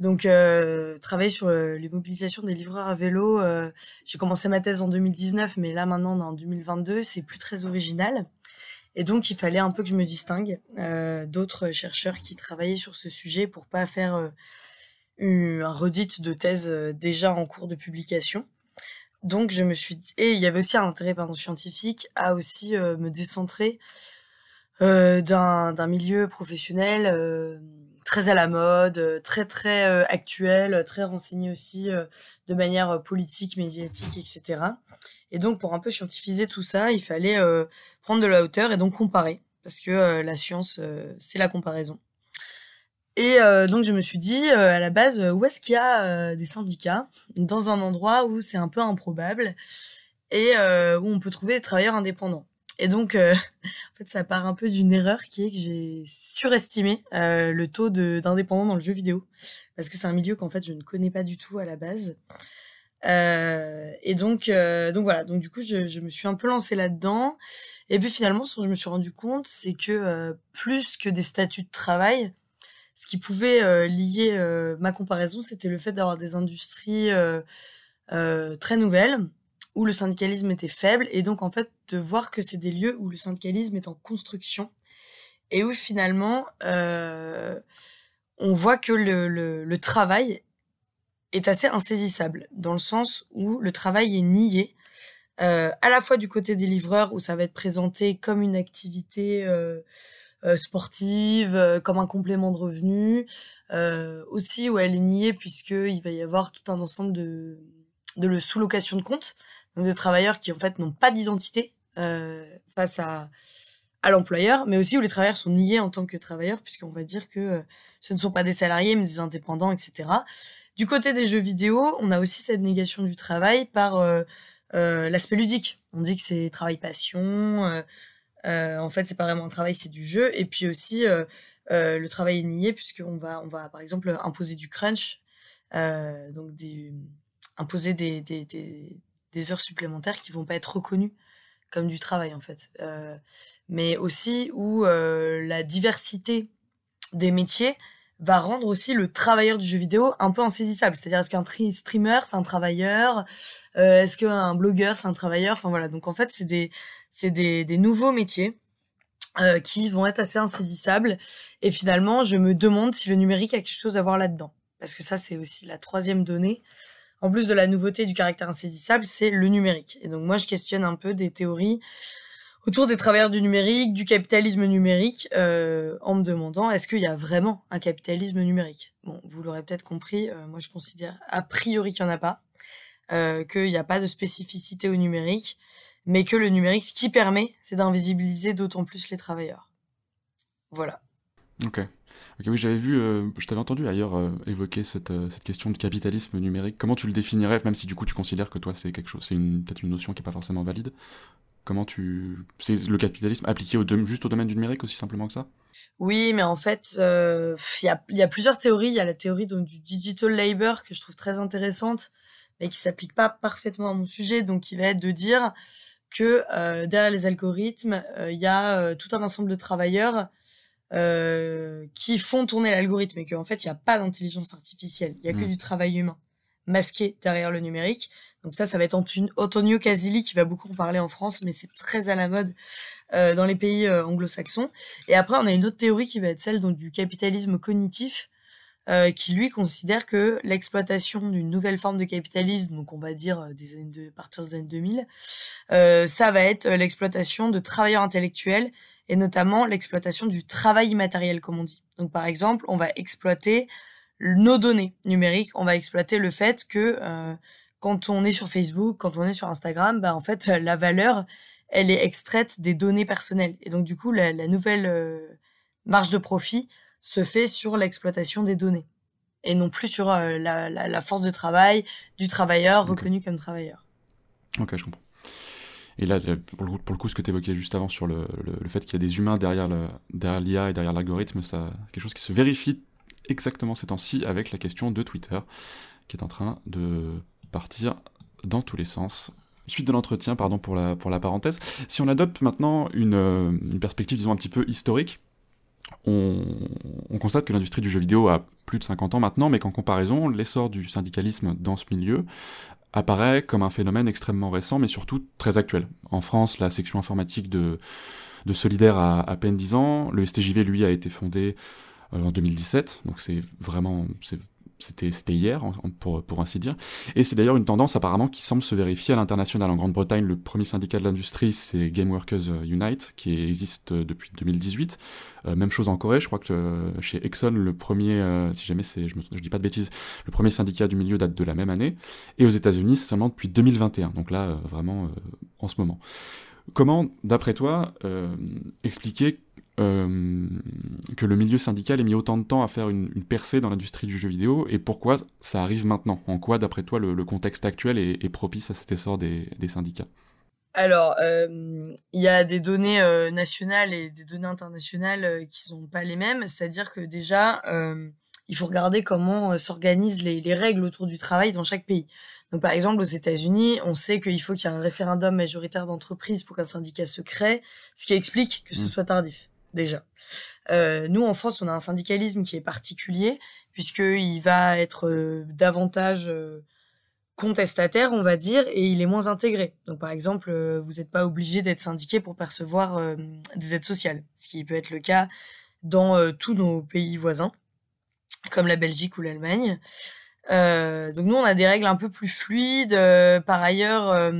Donc, euh, travailler sur euh, les mobilisations des livreurs à vélo, j'ai commencé ma thèse en 2019, mais là maintenant, on en 2022, c'est plus très original. Et donc, il fallait un peu que je me distingue d'autres chercheurs qui travaillaient sur ce sujet pour pas faire un redit de thèse déjà en cours de publication. Donc, je me suis et il y avait aussi un intérêt pardon, scientifique à aussi me décentrer euh, d'un milieu professionnel euh, très à la mode, euh, très très actuel, très renseigné aussi de manière politique, médiatique, etc. Et donc pour un peu scientifiser tout ça, il fallait prendre de la hauteur et donc comparer, parce que la science, c'est la comparaison. Et donc je me suis dit, à la base, où est-ce qu'il y a des syndicats dans un endroit où c'est un peu improbable et où on peut trouver des travailleurs indépendants? Et donc, euh, (laughs) en fait, ça part un peu d'une erreur qui est que j'ai surestimé euh, le taux d'indépendants dans le jeu vidéo. Parce que c'est un milieu qu'en fait, je ne connais pas du tout à la base. Euh, et donc, donc voilà. Donc, du coup, je, me suis un peu lancée là-dedans. Et puis, finalement, ce dont je me suis rendu compte, c'est que plus que des statuts de travail, ce qui pouvait lier ma comparaison, c'était le fait d'avoir des industries très nouvelles où le syndicalisme était faible et donc en fait de voir que c'est des lieux où le syndicalisme est en construction et où finalement euh, on voit que le, travail est assez insaisissable dans le sens où le travail est nié euh, à la fois du côté des livreurs où ça va être présenté comme une activité euh, sportive, comme un complément de revenu, aussi où elle est niée puisqu'il va y avoir tout un ensemble de, de sous-location de comptes donc de travailleurs qui en fait n'ont pas d'identité euh, face à, l'employeur, mais aussi où les travailleurs sont niés en tant que travailleurs, puisqu'on va dire que euh, ce ne sont pas des salariés, mais des indépendants, etc. Du côté des jeux vidéo, on a aussi cette négation du travail par euh, l'aspect ludique. On dit que c'est travail passion, en fait c'est pas vraiment un travail, c'est du jeu, et puis aussi le travail est nié, puisqu'on va, on va par exemple imposer du crunch, donc imposer des heures supplémentaires qui vont pas être reconnues comme du travail en fait. Euh, mais aussi où euh, la diversité des métiers va rendre aussi le travailleur du jeu vidéo un peu insaisissable. C'est-à-dire est-ce qu'un streamer c'est un travailleur, euh, est-ce qu'un blogueur c'est un travailleur? Enfin voilà. Donc en fait c'est des c'est des, des nouveaux métiers qui vont être assez insaisissables. Et finalement je me demande si le numérique a quelque chose à voir là-dedans. Parce que ça c'est aussi la troisième donnée en plus de la nouveauté du caractère insaisissable, c'est le numérique. Et donc moi, je questionne un peu des théories autour des travailleurs du numérique, du capitalisme numérique, euh, en me demandant est-ce qu'il y a vraiment un capitalisme numérique? Bon, vous l'aurez peut-être compris, euh, moi je considère a priori qu'il n'y en a pas, euh, qu'il n'y a pas de spécificité au numérique, mais que le numérique, ce qui permet, c'est d'invisibiliser d'autant plus les travailleurs. Voilà. Ok. Ok, oui, j'avais vu, euh, je t'avais entendu ailleurs euh, évoquer cette, euh, cette question de capitalisme numérique. Comment tu le définirais, même si du coup tu considères que toi c'est quelque chose, c'est peut-être une notion qui est pas forcément valide? Comment tu, c'est le capitalisme appliqué au juste au domaine du numérique aussi simplement que ça? Oui, mais en fait, il y, a, il plusieurs théories. Il y a la théorie du digital labor que je trouve très intéressante, mais qui s'applique pas parfaitement à mon sujet. Donc, qui va être de dire que derrière les algorithmes, il y a tout un ensemble de travailleurs euh, qui font tourner l'algorithme et qu'en fait, il n'y a pas d'intelligence artificielle. Il y a que Mm. du travail humain masqué derrière le numérique. Donc ça, ça va être Anton- Antonio Casilli qui va beaucoup en parler en France, mais c'est très à la mode euh, dans les pays euh, anglo-saxons. Et après, on a une autre théorie qui va être celle donc, du capitalisme cognitif, euh, qui lui considère que l'exploitation d'une nouvelle forme de capitalisme, donc on va dire des années de, à partir des années 2000, euh, ça va être l'exploitation de travailleurs intellectuels et notamment l'exploitation du travail immatériel, comme on dit. Donc par exemple, on va exploiter nos données numériques, on va exploiter le fait que euh, quand on est sur Facebook, quand on est sur Instagram, bah en fait la valeur, elle est extraite des données personnelles. Et donc du coup, la, la nouvelle euh, marge de profit se fait sur l'exploitation des données et non plus sur euh, la, la, la force de travail du travailleur reconnu comme travailleur. Ok, je comprends. Et là, le- pour le, coup- ce que tu évoquais juste avant sur le, le- fait qu'il y a des humains derrière le- derrière l'IA et derrière l'algorithme, ça quelque chose qui se vérifie exactement ces temps-ci avec la question de Twitter, qui est en train de partir dans tous les sens. Suite de l'entretien, pardon pour la, pour la parenthèse. Si on adopte maintenant une, euh, une perspective, disons, un petit peu historique, on constate que l'industrie du jeu vidéo a plus de 50 ans maintenant, mais qu'en comparaison, l'essor du syndicalisme dans ce milieu apparaît comme un phénomène extrêmement récent, mais surtout très actuel. En France, la section informatique de, de Solidaire a à peine 10 ans, le STJV, lui, a été fondé euh, en 2017, donc c'est vraiment... c'est- C'était hier, pour, ainsi dire. Et c'est d'ailleurs une tendance apparemment qui semble se vérifier à l'international. En Grande-Bretagne, le premier syndicat de l'industrie, c'est Game Workers Unite, qui existe euh, depuis 2018. Euh, même chose en Corée, je crois que euh, chez Exxon, le premier, euh, si jamais c'est, pas de bêtises, le premier syndicat du milieu date de la même année. Et aux États-Unis, seulement depuis 2021. Donc là, euh, vraiment, euh, en ce moment. Comment, d'après toi, euh, expliquer euh, que le milieu syndical ait mis autant de temps à faire une, une percée dans l'industrie du jeu vidéo et pourquoi ça arrive maintenant? En quoi, d'après toi, le, le contexte actuel est, est propice à cet essor des, des syndicats? Alors, euh, il y a des données euh, nationales et des données internationales qui sont pas les mêmes. C'est-à-dire que déjà, il faut regarder comment s'organisent les, les règles autour du travail dans chaque pays. Donc, par exemple, aux États-Unis, on sait qu'il faut qu'il y ait un référendum majoritaire d'entreprise pour qu'un syndicat se crée, ce qui explique que ce Mm. soit tardif, déjà. Euh, nous, en France, on a un syndicalisme qui est particulier, puisqu'il va être euh, davantage euh, contestataire, on va dire, et il est moins intégré. Donc, par exemple, vous n'êtes pas obligé d'être syndiqué pour percevoir des aides sociales, ce qui peut être le cas dans tous nos pays voisins, comme la Belgique ou l'Allemagne. Donc, nous, on a des règles un peu plus fluides. Par ailleurs,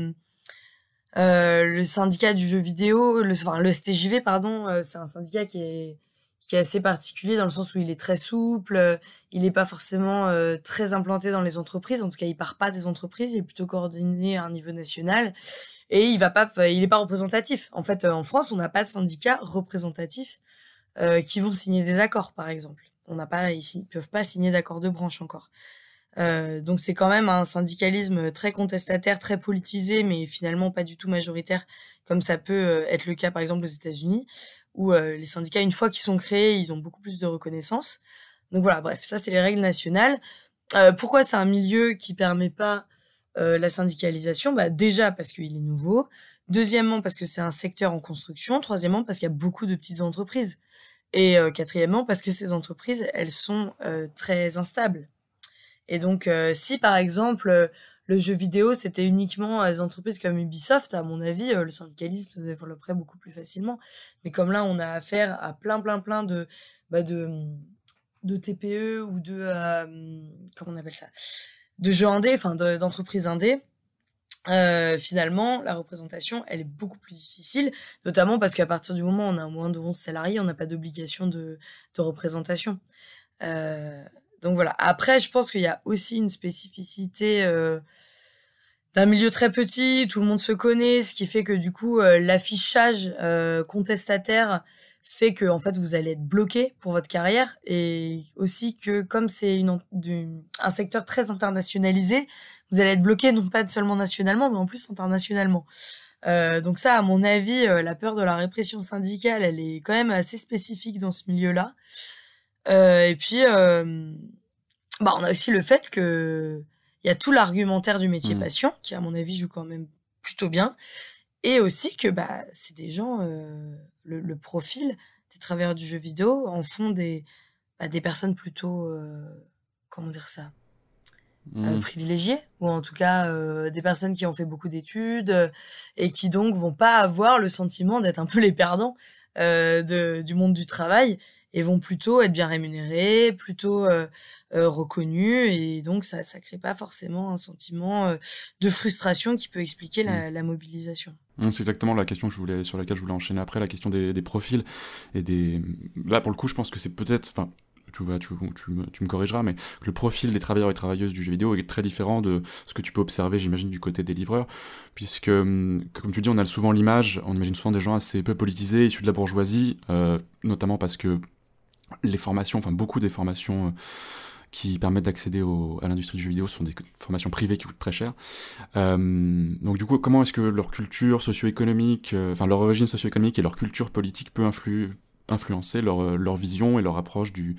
euh, le syndicat du jeu vidéo, le, enfin, le STJV, pardon, euh, c'est un syndicat qui est qui est assez particulier dans le sens où il est très souple, euh, il n'est pas forcément euh, très implanté dans les entreprises, en tout cas il part pas des entreprises, il est plutôt coordonné à un niveau national et il va pas, il est pas représentatif. En fait, euh, en France, on n'a pas de syndicats représentatifs qui vont signer des accords, par exemple. On n'a pas, ils si- peuvent pas signer d'accords de branche encore. Euh, donc c'est quand même un syndicalisme très contestataire, très politisé, mais finalement pas du tout majoritaire, comme ça peut euh, être le cas par exemple aux États-Unis, où euh, les syndicats, une fois qu'ils sont créés, ils ont beaucoup plus de reconnaissance. Donc voilà, bref, ça c'est les règles nationales. Pourquoi c'est un milieu qui permet pas la syndicalisation? Bah, Déjà parce qu'il est nouveau. Deuxièmement parce que c'est un secteur en construction. Troisièmement parce qu'il y a beaucoup de petites entreprises. Et quatrièmement parce que ces entreprises, elles sont très instables. Et donc, euh, si par exemple euh, le jeu vidéo c'était uniquement euh, des entreprises comme Ubisoft, à mon avis, le syndicalisme se développerait beaucoup plus facilement. Mais comme là, on a affaire à plein, plein, plein de, bah, de, de TPE ou de comment on appelle ça, de jeux indés, enfin de- d'entreprises indées. euh, finalement, la représentation, elle est beaucoup plus difficile, notamment parce qu'à partir du moment où on a moins de 11 salariés, on n'a pas d'obligation de, de représentation. Donc voilà. Après, je pense qu'il y a aussi une spécificité euh, d'un milieu très petit, tout le monde se connaît, ce qui fait que du coup l'affichage contestataire fait que en fait vous allez être bloqué pour votre carrière et aussi que comme c'est une, un secteur très internationalisé, vous allez être bloqué non pas seulement nationalement mais en plus internationalement. Euh, donc ça, à mon avis, euh, la peur de la répression syndicale, elle est quand même assez spécifique dans ce milieu-là. Euh, et puis, euh, bah, on a aussi le fait que il y a tout l'argumentaire du métier Mmh. passion, qui à mon avis joue quand même plutôt bien, et aussi que bah c'est des gens, euh, le, le profil des travailleurs du jeu vidéo en font des bah, des personnes plutôt, comment dire ça, euh, Mmh. privilégiées ou en tout cas euh, des personnes qui ont fait beaucoup d'études euh, et qui donc vont pas avoir le sentiment d'être un peu les perdants de, du monde du travail et vont plutôt être bien rémunérés, plutôt euh, euh, reconnus et donc ça ça crée pas forcément un sentiment euh, de frustration qui peut expliquer la, la mobilisation. Donc, C'est exactement la question que je voulais, sur laquelle je voulais enchaîner après, la question des, des profils et des. Là, pour le coup, je pense que c'est peut-être, enfin, tu vas, tu, tu, me, tu me corrigeras, mais le profil des travailleurs et travailleuses du jeu vidéo est très différent de ce que tu peux observer, j'imagine, du côté des livreurs, puisque, hum, comme tu dis, on a souvent l'image, on imagine souvent des gens assez peu politisés, issus de la bourgeoisie, euh, notamment parce que les formations, enfin beaucoup des formations euh, qui permettent d'accéder à l'industrie du jeu vidéo sont des formations privées qui coûtent très cher. Euh, donc du coup, comment est-ce que leur culture socio-économique, euh, enfin leur origine socio-économique et leur culture politique peut influ- influencer leur, vision et leur approche du,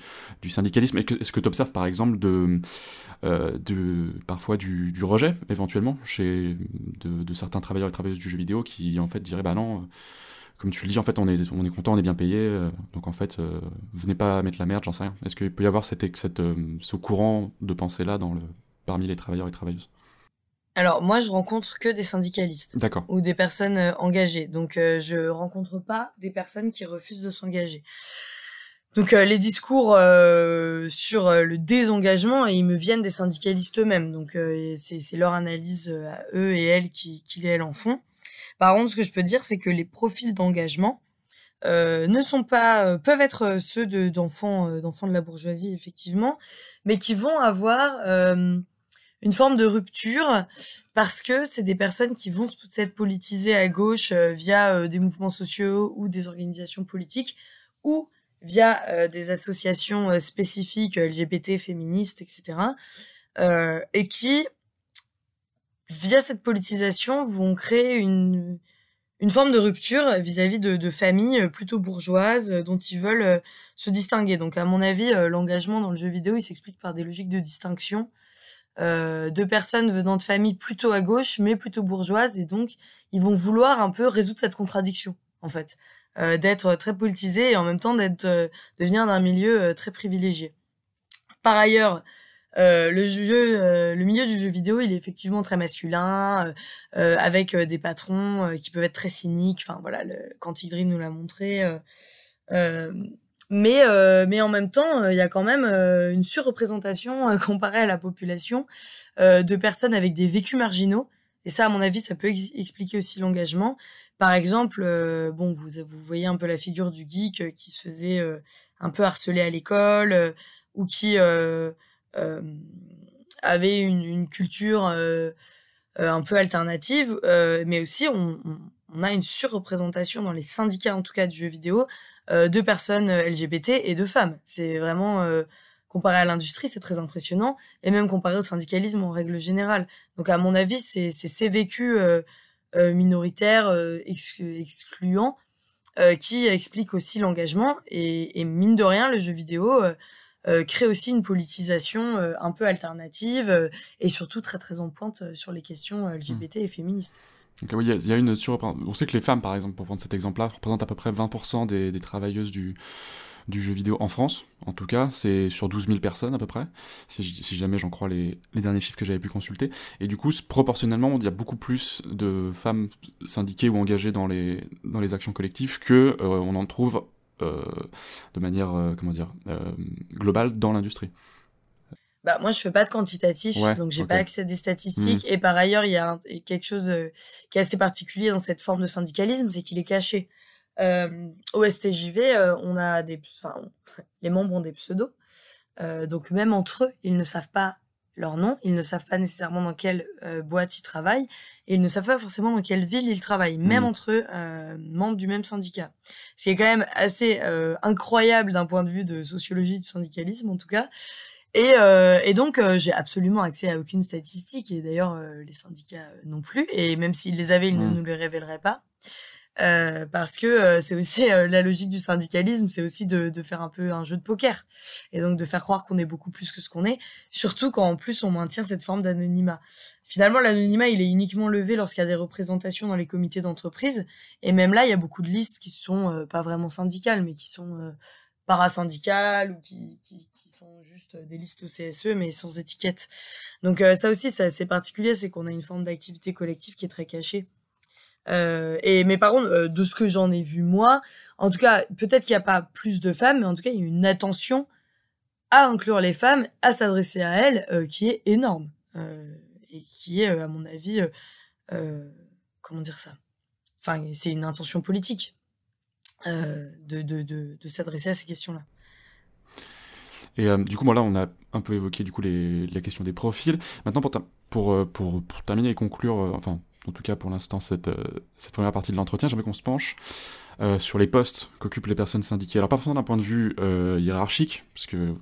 syndicalisme? Est-ce que- tu observes par exemple de, parfois du, rejet éventuellement chez de, certains travailleurs et travailleuses du jeu vidéo qui en fait diraient bah non, comme tu le dis, en fait on est, on est content, on est bien payé, euh, donc en fait euh, venez pas mettre la merde, j'en sais rien. Est-ce qu'il peut y avoir cette, cette, euh, ce courant de pensée là dans le, parmi les travailleurs et travailleuses? Alors moi je rencontre que des syndicalistes D'accord. ou des personnes euh, engagées. Donc je rencontre pas des personnes qui refusent de s'engager. Donc euh, les discours euh, sur euh, le désengagement, ils me viennent des syndicalistes eux-mêmes. Donc c'est leur analyse à eux et elles qui, qui et elles en font. Par contre, ce que je peux dire, c'est que les profils d'engagement euh, ne sont pas euh, peuvent être euh, ceux de d'enfants euh, d'enfants de la bourgeoisie effectivement, mais qui vont avoir une forme de rupture parce que c'est des personnes qui vont s'être politisées à gauche via des mouvements sociaux ou des organisations politiques ou via des associations spécifiques LGBT, féministes, etc. et qui, via cette politisation, vont créer une, une forme de rupture vis-à-vis de, familles plutôt bourgeoises euh, dont ils veulent euh, se distinguer. Donc, à mon avis, euh, l'engagement dans le jeu vidéo, il s'explique par des logiques de distinction euh, de personnes venant de familles plutôt à gauche, mais plutôt bourgeoises, et donc ils vont vouloir un peu résoudre cette contradiction, en fait, euh, d'être très politisé et en même temps d'être euh, de venir d'un milieu euh, très privilégié. Par ailleurs, euh, le jeu, euh, le milieu du jeu vidéo, il est effectivement très masculin, euh, euh, avec euh, des patrons euh, qui peuvent être très cyniques. Enfin voilà, le Quantic Dream nous l'a montré. mais euh, mais en même temps, il y a quand même euh, une surreprésentation (laughs) comparée à la population de personnes avec des vécus marginaux. Et ça, à mon avis, ça peut ex- expliquer aussi l'engagement. Par exemple, bon, vous vous voyez un peu la figure du geek qui se faisait un peu harceler à l'école ou qui avait une, culture euh, euh, un peu alternative, euh, mais aussi on, a une surreprésentation dans les syndicats, en tout cas du jeu vidéo, euh, de personnes euh, LGBT et de femmes. C'est vraiment euh, comparé à l'industrie, c'est très impressionnant, et même comparé au syndicalisme en règle générale. Donc à mon avis, c'est ces vécus euh, euh, minoritaires, euh, ex- excluants, euh, qui expliquent aussi l'engagement. Et, et mine de rien, le jeu vidéo euh, crée aussi une politisation euh, un peu alternative euh, et surtout très très en pointe euh, sur les questions LGBT et féministes. Donc oui, il y a- il y, a une. On sait que les femmes, par exemple, pour prendre cet exemple-là, représentent à peu près 20% des, des travailleuses du, du jeu vidéo en France. En tout cas, c'est sur 12 000 personnes à peu près, si, jamais j'en crois les, les derniers chiffres que j'avais pu consulter. Et du coup, proportionnellement, il y a beaucoup plus de femmes syndiquées ou engagées dans les, dans les actions collectives que euh, on en trouve de manière, euh, comment dire, euh, globale dans l'industrie. Bah, moi, je fais pas de quantitatif, Ouais, donc j'ai ok. pas accès à des statistiques. Et par ailleurs, il y a un- quelque chose euh, qui est assez particulier dans cette forme de syndicalisme, c'est qu'il est caché. Euh, au STJV, euh, on a des, enfin, (laughs) les membres ont des pseudos, euh, donc même entre eux, ils ne savent pas leur nom, ils ne savent pas nécessairement dans quelle euh, boîte ils travaillent, et ils ne savent pas forcément dans quelle ville ils travaillent, même Mhm. entre eux, euh, membres du même syndicat. Ce qui est quand même assez euh, incroyable d'un point de vue de sociologie du syndicalisme, en tout cas. Et, et donc, j'ai absolument accès à aucune statistique, et d'ailleurs, les syndicats non plus, et même s'ils les avaient, ils ne Mhm. nous les révéleraient pas. Euh, parce que euh, c'est aussi euh, la logique du syndicalisme, c'est aussi de, de faire un peu un jeu de poker et donc de faire croire qu'on est beaucoup plus que ce qu'on est, surtout quand en plus on maintient cette forme d'anonymat. Finalement, l'anonymat, il est uniquement levé lorsqu'il y a des représentations dans les comités d'entreprise, et même là, il y a beaucoup de listes qui sont euh, pas vraiment syndicales, mais qui sont euh, parasyndicales ou qui, qui, qui sont juste des listes CSE, mais sans étiquette. Donc euh, ça aussi, c'est assez particulier, c'est qu'on a une forme d'activité collective qui est très cachée. Euh, et mais par contre, euh, de ce que j'en ai vu moi, en tout cas, peut-être qu'il n'y a pas plus de femmes, mais en tout cas, il y a une attention à inclure les femmes, à s'adresser à elles, euh, qui est énorme et qui est, à mon avis, comment dire ça? Enfin, c'est une intention politique de, s'adresser à ces questions-là. Et du coup, moi là, on a un peu évoqué du coup la question des profils. Maintenant, pour, ter- pour, pour, pour terminer et conclure, enfin, en tout cas pour l'instant, cette, euh, cette première partie de l'entretien, j'aimerais qu'on se penche euh, sur les postes qu'occupent les personnes syndiquées. Alors, pas forcément d'un point de vue euh, hiérarchique, parce que euh,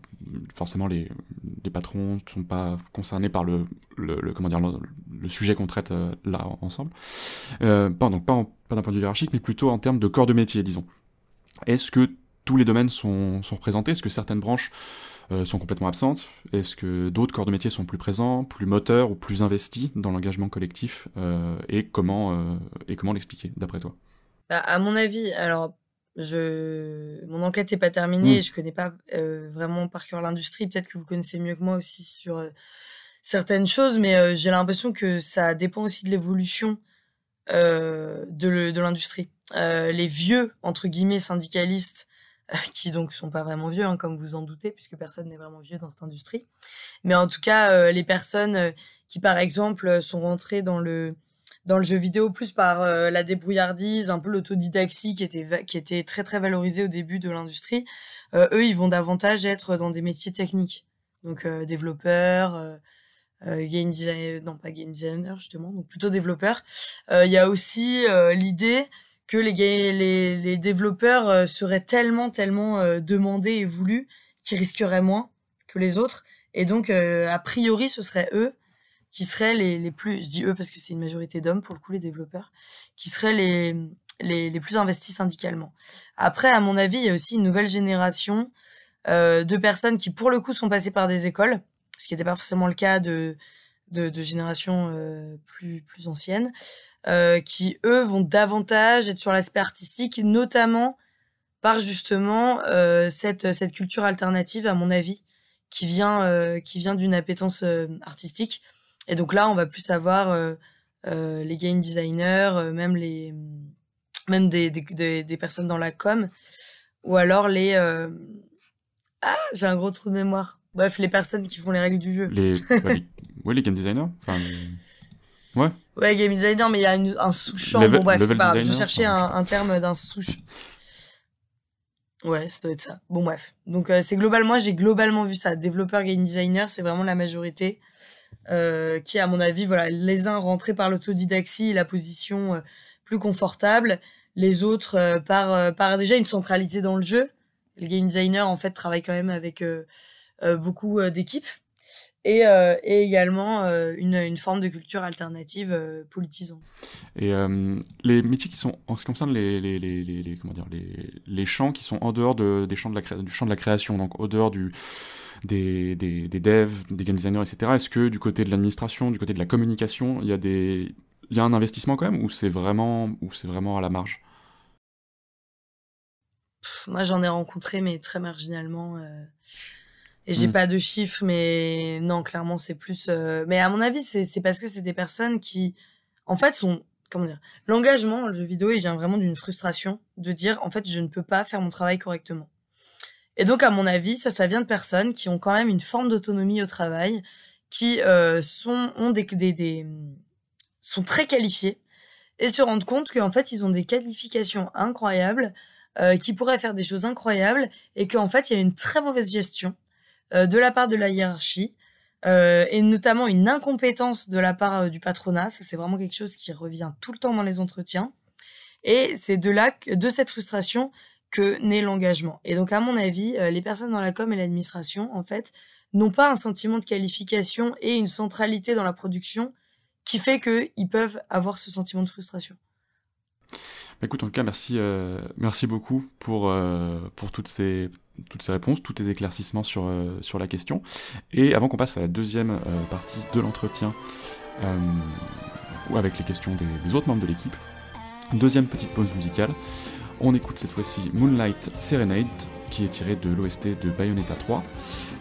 forcément, les, patrons ne sont pas concernés par le, comment dire, le, sujet qu'on traite là ensemble. Pas, donc, pas, d'un point de vue hiérarchique, mais plutôt en termes de corps de métier, disons. Est-ce que tous les domaines sont, sont représentés? Est-ce que certaines branches sont complètement absentes Est-ce que d'autres corps de métier sont plus présents, plus moteurs ou plus investis dans l'engagement collectif Euh, Et comment, euh, et comment l'expliquer, d'après toi? Bah, à mon avis, alors, je... mon enquête n'est pas terminée, Mm. je connais pas euh, vraiment par cœur l'industrie, peut-être que vous connaissez mieux que moi aussi sur euh, certaines choses, mais euh, j'ai l'impression que ça dépend aussi de l'évolution euh, de l'industrie. Euh, les vieux, entre guillemets, syndicalistes, euh, (laughs) qui donc sont pas vraiment vieux, hein, comme vous en doutez, puisque personne n'est vraiment vieux dans cette industrie, mais en tout cas, euh, les personnes euh, qui, par exemple, euh, sont rentrées dans le dans le jeu vidéo plus par la débrouillardise, un peu l'autodidaxie qui était qui était très très valorisée au début de l'industrie. Eux, ils vont davantage être dans des métiers techniques, donc développeurs, game designer, non pas game designer justement, donc plutôt développeurs. Il y a aussi l'idée que les, développeurs euh, seraient tellement tellement euh, demandés et voulus qu'ils risqueraient moins que les autres, et donc euh, a priori ce serait eux qui seraient les, plus, je dis eux parce que c'est une majorité d'hommes pour le coup, les développeurs, qui seraient les, plus investis syndicalement. Après, à mon avis, il y a aussi une nouvelle génération de personnes qui, pour le coup, sont passées par des écoles, ce qui n'était pas forcément le cas de, de, générations plus, plus anciennes, euh, qui, eux, vont davantage être sur l'aspect artistique, notamment par justement euh, cette, cette culture alternative, à mon avis, qui vient, euh, qui vient d'une appétence artistique. Et donc là, on va plus avoir les game designers, même les, même des, des, des, des personnes dans la com, ou alors les, ah, j'ai un gros trou de mémoire. Bref, les personnes qui font les règles du jeu. les, ouais, (laughs) les, ouais, les game designers enfin, les- Ouais. Ouais, game designer, mais il y a une- un sous-champ. Bon, bref, c'est pas grave. Je cherchais un, un terme d'un sous Ouais, ça doit être ça. Bon, bref. Donc, euh, c'est globalement, j'ai globalement vu ça. Développeur, game designer, c'est vraiment la majorité. Euh, qui, à mon avis, voilà, les uns rentrés par l'autodidaxie, la position euh, plus confortable. Les autres, par, par déjà une centralité dans le jeu. Le game designer, en fait, travaille quand même avec beaucoup d'équipes. Et, euh, et également euh, une, une forme de culture alternative euh, politisante. Et les métiers qui sont, en ce qui concerne les, les, les, les, comment dire, les, les champs qui sont en dehors de, des champs de la cré- du champ de la création, donc au dehors du, des, des, des devs, des game designers, etc. Est-ce que du côté de l'administration, du côté de la communication, il y a des, il y a un investissement quand même, ou c'est vraiment, ou vraiment à la marge? Pff, Moi, j'en ai rencontré, mais très marginalement. J'ai Mm. pas de chiffres, mais non, clairement, c'est plus. euh, Mais à mon avis, c'est parce que c'est des personnes qui, en fait, sont. Comment dire L'engagement, le jeu vidéo, il vient vraiment d'une frustration de dire, en fait, je ne peux pas faire mon travail correctement. Et donc, à mon avis, ça, ça vient de personnes qui ont quand même une forme d'autonomie au travail, qui euh, sont, ont des, des, des, sont très qualifiés et se rendent compte qu'en fait, ils ont des qualifications incroyables, euh, qui pourraient faire des choses incroyables et qu'en fait, il y a une très mauvaise gestion de la part de la hiérarchie euh, et notamment une incompétence de la part euh, du patronat. Ça, c'est vraiment quelque chose qui revient tout le temps dans les entretiens. Et c'est de là, de cette frustration que naît l'engagement. Et donc, à mon avis, euh, les personnes dans la com et l'administration, en fait, n'ont pas un sentiment de qualification et une centralité dans la production qui fait qu'ils peuvent avoir ce sentiment de frustration. Bah, écoute, en tout cas, merci, euh, merci beaucoup pour, euh, pour toutes, ces, toutes ces réponses, tous tes éclaircissements sur, euh, sur la question. Et avant qu'on passe à la deuxième euh, partie de l'entretien, euh, avec les questions des, autres membres de l'équipe, deuxième petite pause musicale. On écoute cette fois-ci Moonlight Serenade, qui est tiré de l'OST de Bayonetta 3,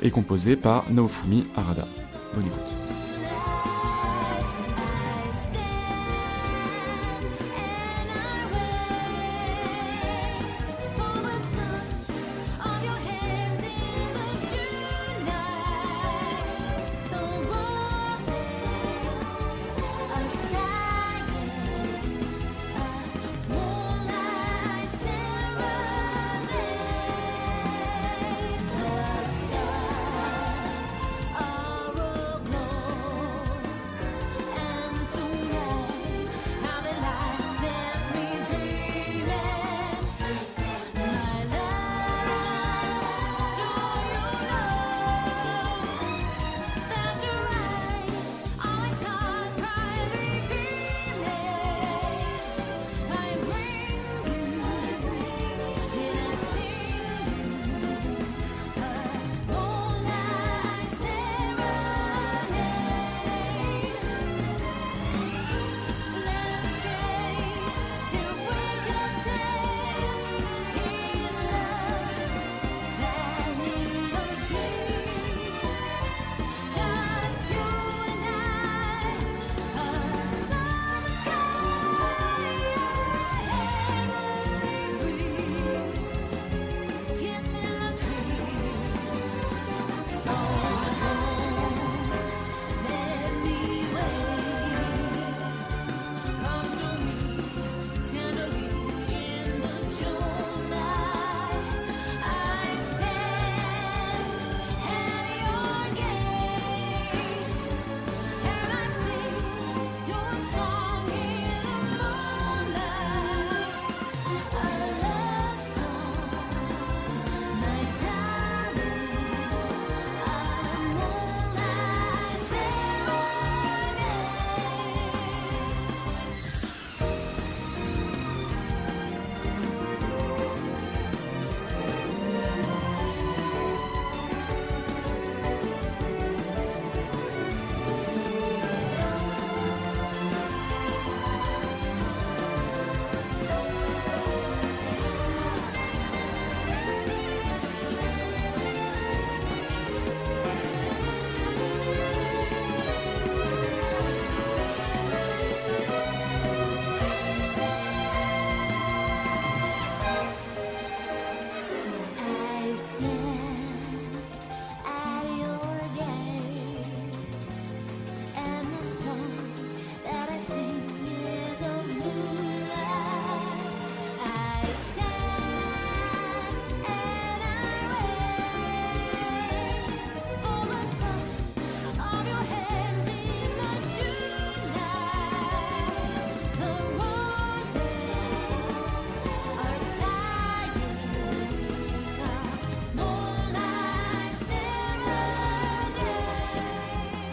et composé par Naofumi Arada. Bonne écoute.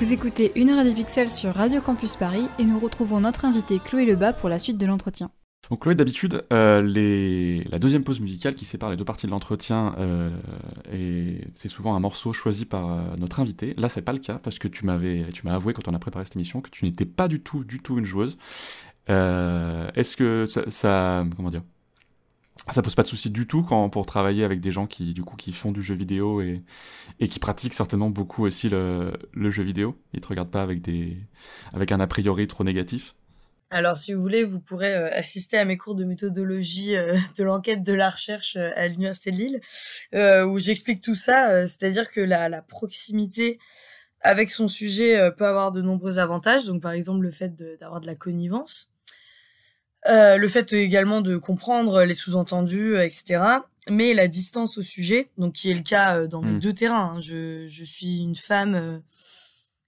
Vous écoutez Une heure des pixels sur Radio Campus Paris et nous retrouvons notre invité Chloé Lebas pour la suite de l'entretien. Donc Chloé, d'habitude, euh, la deuxième pause musicale qui sépare les deux parties de l'entretien, euh, c'est souvent un morceau choisi par euh, notre invité. Là, c'est pas le cas parce que tu m'avais, tu m'as avoué quand on a préparé cette émission que tu n'étais pas du tout, du tout une joueuse. Est-ce que ça, comment dire, ça pose pas de souci du tout quand pour travailler avec des gens qui, du coup, qui font du jeu vidéo et, et qui pratiquent certainement beaucoup aussi le, le jeu vidéo. Ils te regardent pas avec des, avec un a priori trop négatif. Alors, si vous voulez, vous pourrez euh, assister à mes cours de méthodologie euh, de l'enquête de la recherche euh, à l'Université de Lille, où j'explique tout ça. C'est-à-dire que la, la proximité avec son sujet peut avoir de nombreux avantages. Donc, par exemple, le fait d'avoir de, la connivence. Euh, le fait également de comprendre les sous-entendus, euh, etc. Mais la distance au sujet, donc qui est le cas euh, dans mes Mm. deux terrains. hein. Je, je suis une femme euh,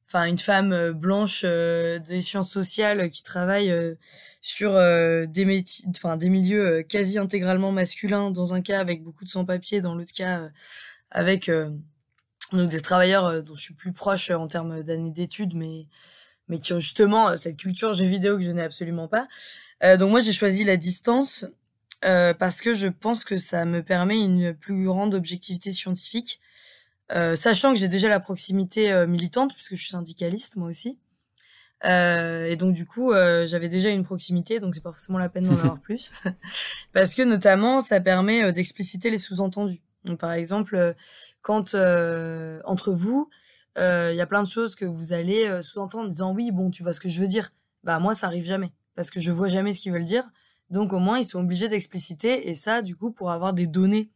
enfin une femme blanche des sciences sociales qui travaille sur des métiers, enfin des milieux quasi intégralement masculins dans un cas avec beaucoup de sans-papiers, dans l'autre cas avec donc des travailleurs dont je suis plus proche en termes d'années d'études, mais mais qui ont justement cette culture jeux vidéo que je n'ai absolument pas. Donc moi j'ai choisi la distance euh, parce que je pense que ça me permet une plus grande objectivité scientifique, euh, sachant que j'ai déjà la proximité euh, militante, puisque je suis syndicaliste moi aussi. et donc du coup, j'avais déjà une proximité, donc c'est pas forcément la peine d'en (laughs) avoir plus, (laughs) parce que notamment, ça permet d'expliciter les sous-entendus. Donc par exemple, quand entre vous, il y a plein de choses que vous allez sous-entendre en disant oui, bon, tu vois ce que je veux dire. Bah moi, ça arrive jamais, parce que je vois jamais ce qu'ils veulent dire. Donc au moins ils sont obligés d'expliciter et ça du coup pour avoir des données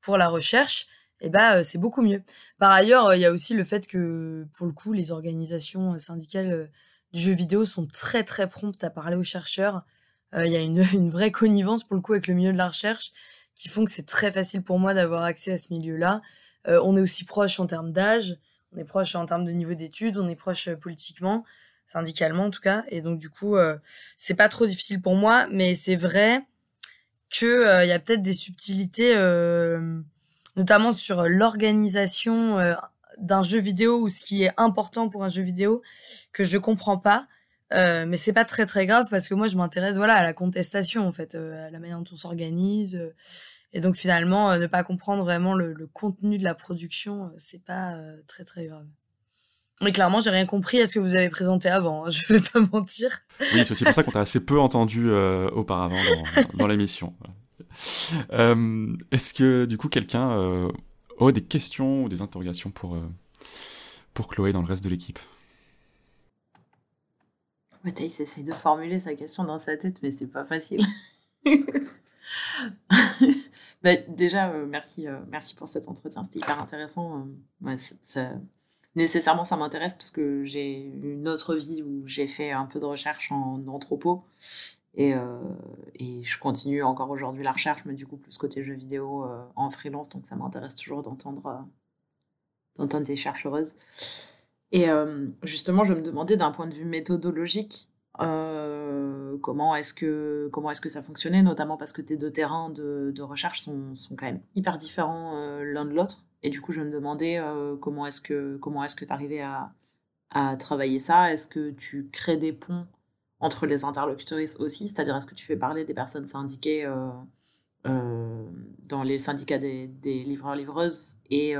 pour la recherche, eh ben c'est beaucoup mieux. Par ailleurs, il y a aussi le fait que pour le coup les organisations syndicales du jeu vidéo sont très très promptes à parler aux chercheurs. Il y a une, (laughs) une vraie connivence pour le coup avec le milieu de la recherche qui font que c'est très facile pour moi d'avoir accès à ce milieu-là. on est aussi proche en termes d'âge, on est proche en termes de niveau d'études, on est proche politiquement syndicalement en tout cas. Et donc du coup, euh, c'est pas trop difficile pour moi, mais c'est vrai que euh, il y a peut-être des subtilités, euh, notamment sur l'organisation d'un jeu vidéo ou ce qui est important pour un jeu vidéo que je comprends pas. mais c'est pas très très grave parce que moi je m'intéresse voilà à la contestation en fait, à la manière dont on s'organise. et donc finalement, ne pas comprendre vraiment le, le contenu de la production, c'est pas très très grave. Mais clairement, j'ai rien compris à ce que vous avez présenté avant, hein, (laughs) je vais pas mentir. Oui, c'est aussi pour ça qu'on t'a assez peu entendu euh, auparavant dans, dans l'émission. (laughs) Euh, Est-ce que du coup quelqu'un euh, a des questions ou des interrogations pour, euh, pour Chloé dans le reste de l'équipe? Thaïs essaye de formuler sa question dans sa tête, mais c'est pas facile. (laughs) bah, déjà, euh, merci, euh, merci pour cet entretien, c'était hyper intéressant. Ouais, ça, nécessairement ça m'intéresse parce que j'ai une autre vie où j'ai fait un peu de recherche en anthropo et, euh, et je continue encore aujourd'hui la recherche, mais du coup plus côté jeux vidéo euh, en freelance, donc ça m'intéresse toujours d'entendre euh, d'entendre des chercheuses. Et justement, je me demandais d'un point de vue méthodologique comment est-ce que est-ce que ça fonctionnait, notamment parce que tes deux terrains de, recherche sont, sont quand même hyper différents l'un de l'autre. Et du coup, je me demandais euh, comment est-ce que comment est-ce que tu arrivais à, à travailler ça? Est-ce que tu crées des ponts entre les interlocuteurs aussi? C'est-à-dire, est-ce que tu fais parler des personnes syndiquées euh, euh, dans les syndicats des, des livreurs-livreuses et,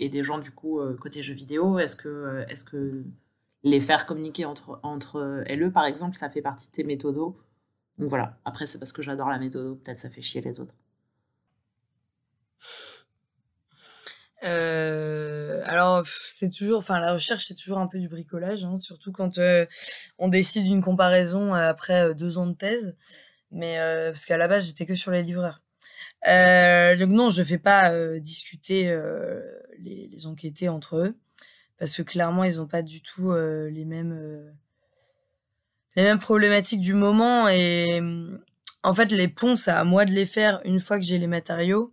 et des gens, du coup, côté jeux vidéo? Est-ce que, est que les faire communiquer entre, entre elles, par exemple, ça fait partie de tes méthodos? Donc voilà, après, c'est parce que j'adore la méthode, peut-être ça fait chier les autres. Euh, alors c'est toujours, enfin la recherche c'est toujours un peu du bricolage, hein, surtout quand euh, on décide une comparaison euh, après deux ans de thèse. Mais parce qu'à la base j'étais que sur les livreurs. donc non, je fais pas discuter les, les, enquêtés entre eux parce que clairement ils ont pas du tout les mêmes les mêmes problématiques du moment et en fait les ponts c'est à moi de les faire une fois que j'ai les matériaux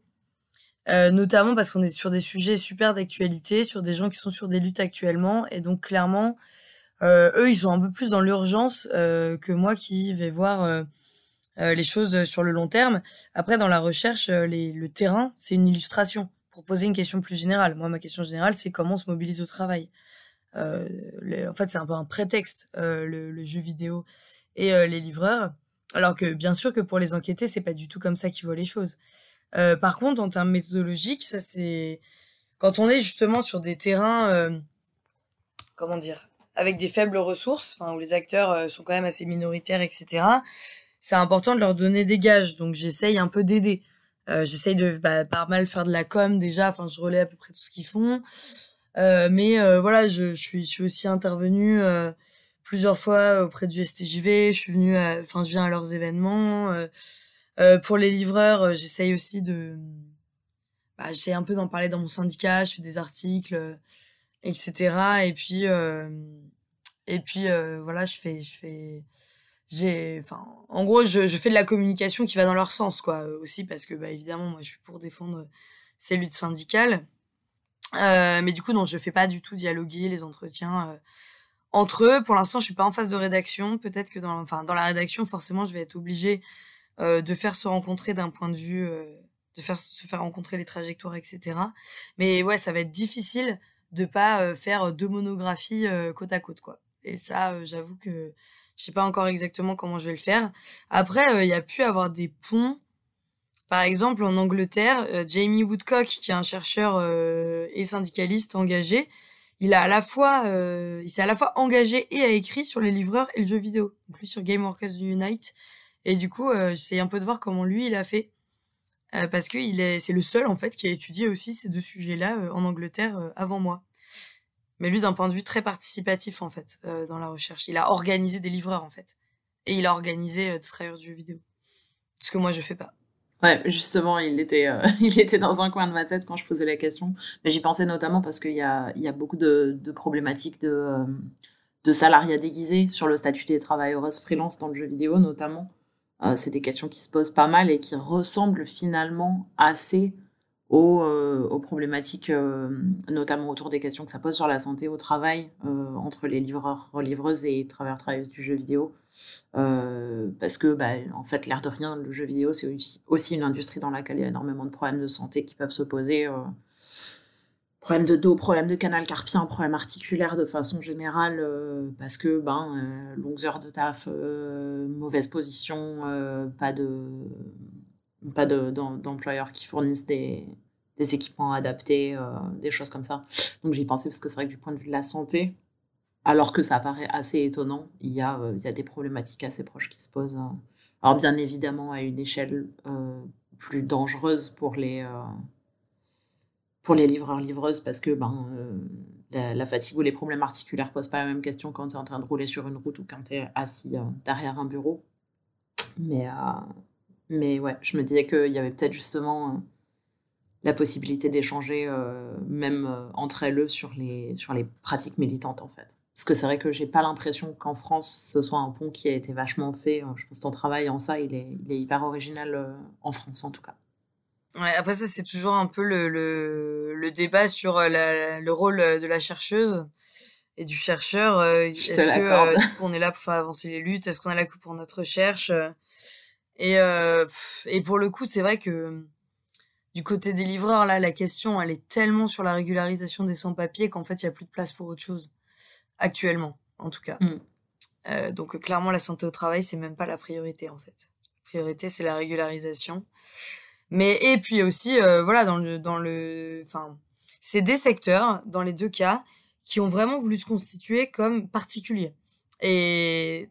euh, notamment parce qu'on est sur des sujets super d'actualité, sur des gens qui sont sur des luttes actuellement, et donc clairement, euh, eux, ils sont un peu plus dans l'urgence euh, que moi qui vais voir les choses sur le long terme. Après, dans la recherche, le terrain, c'est une illustration pour poser une question plus générale. Moi, ma question générale, c'est comment on se mobilise au travail. En fait, c'est un peu un prétexte, le, le, jeu vidéo et les livreurs. Alors que bien sûr que pour les enquêter, c'est pas du tout comme ça qu'ils voient les choses. Euh, par contre, en termes méthodologiques, ça c'est quand on est justement sur des terrains, euh, comment dire, avec des faibles ressources, où les acteurs euh, sont quand même assez minoritaires, etc. C'est important de leur donner des gages. Donc j'essaye un peu d'aider. Euh, j'essaye de bah, par mal faire de la com déjà. Enfin, je relais à peu près tout ce qu'ils font. mais voilà, je, je, suis, je suis aussi intervenue plusieurs fois auprès du STJV. Je suis venue, enfin, je viens à leurs événements. Euh, pour les livreurs, euh, j'essaye aussi de... Bah, j'essaie un peu d'en parler dans mon syndicat, je fais des articles, euh, etc. Et puis, et puis voilà, je fais... Je fais j'ai enfin en gros je, fais de la communication qui va dans leur sens quoi aussi parce que bah évidemment moi je suis pour défendre ces luttes syndicales mais du coup, non, je fais pas du tout dialoguer les entretiens entre eux. Pour l'instant, je suis pas en phase de rédaction. Peut-être que dans, dans la rédaction, forcément, je vais être obligée de faire se rencontrer d'un point de vue, euh, de faire se faire rencontrer les trajectoires, etc. Mais ouais, ça va être difficile de pas euh, faire deux monographies euh, côte à côte, quoi. Et ça, euh, j'avoue que je sais pas encore exactement comment je vais le faire. Après, il y a pu avoir des ponts. Par exemple, en Angleterre, euh, Jamie Woodcock, qui est un chercheur euh, et syndicaliste engagé, il a à la fois, euh, il s'est à la fois engagé et a écrit sur les livreurs et le jeu vidéo. Donc lui sur Game Workers Unite. Et du coup, euh, j'essaie un peu de voir comment lui il a fait, Euh, parce que il est, c'est le seul en fait qui a étudié aussi ces deux sujets-là euh, en Angleterre avant moi. Mais lui d'un point de vue très participatif en fait dans la recherche. Il a organisé des livreurs en fait, et il a organisé des travailleurs de jeux vidéo. Ce que moi je fais pas. Ouais, justement, il était, (laughs) il était dans un coin de ma tête quand je posais la question. Mais j'y pensais notamment parce qu'il y a, y a beaucoup de, de problématiques de, euh, de salariat déguisé sur le statut des travailleuses freelance dans le jeu vidéo, notamment. Euh, c'est des questions qui se posent pas mal et qui ressemblent finalement assez aux, euh, problématiques, euh, notamment autour des questions que ça pose sur la santé au travail entre les livreurs, livreuses et travailleurs, travailleuses du jeu vidéo. Parce que, bah, en fait, l'air de rien, le jeu vidéo, c'est aussi une industrie dans laquelle il y a énormément de problèmes de santé qui peuvent se poser. Problèmes de dos, problèmes de canal carpien, problèmes articulaires de façon générale, euh, parce que, ben, euh, longues heures de taf, euh, mauvaise position, pas de pas de- d'em- d'employeurs qui fournissent des, des équipements adaptés, des choses comme ça. Donc j'y pensais parce que c'est vrai que du point de vue de la santé, alors que ça paraît assez étonnant, il y a, il y a des problématiques assez proches qui se posent. euh. Alors bien évidemment à une échelle plus dangereuse pour les, pour les livreurs-livreuses parce que ben, euh, la, fatigue ou les problèmes articulaires posent pas la même question quand tu es en train de rouler sur une route ou quand tu es assis euh, derrière un bureau. Mais, euh, mais ouais, je me disais qu'il y avait peut-être justement la possibilité d'échanger même entre elles sur les, sur les pratiques militantes en fait. Parce que c'est vrai que j'ai pas l'impression qu'en France ce soit un pont qui a été vachement fait. Je pense que ton travail en ça, il est, il est hyper original en France en tout cas. Ouais, après ça c'est toujours un peu le, le, le débat sur euh, la- le rôle euh, de la chercheuse et du chercheur. euh, Est-ce que euh, on est là pour faire avancer les luttes? Est-ce qu'on est là pour notre recherche? Et euh, et pour le coup c'est vrai que du côté des livreurs là la question elle est tellement sur la régularisation des sans-papiers qu'en fait il y a plus de place pour autre chose actuellement en tout cas. Mm. Euh, donc clairement la santé au travail c'est même pas la priorité en fait. La priorité c'est la régularisation. Mais et puis aussi euh, voilà dans le dans le enfin c'est des secteurs dans les deux cas qui ont vraiment voulu se constituer comme particuliers. Et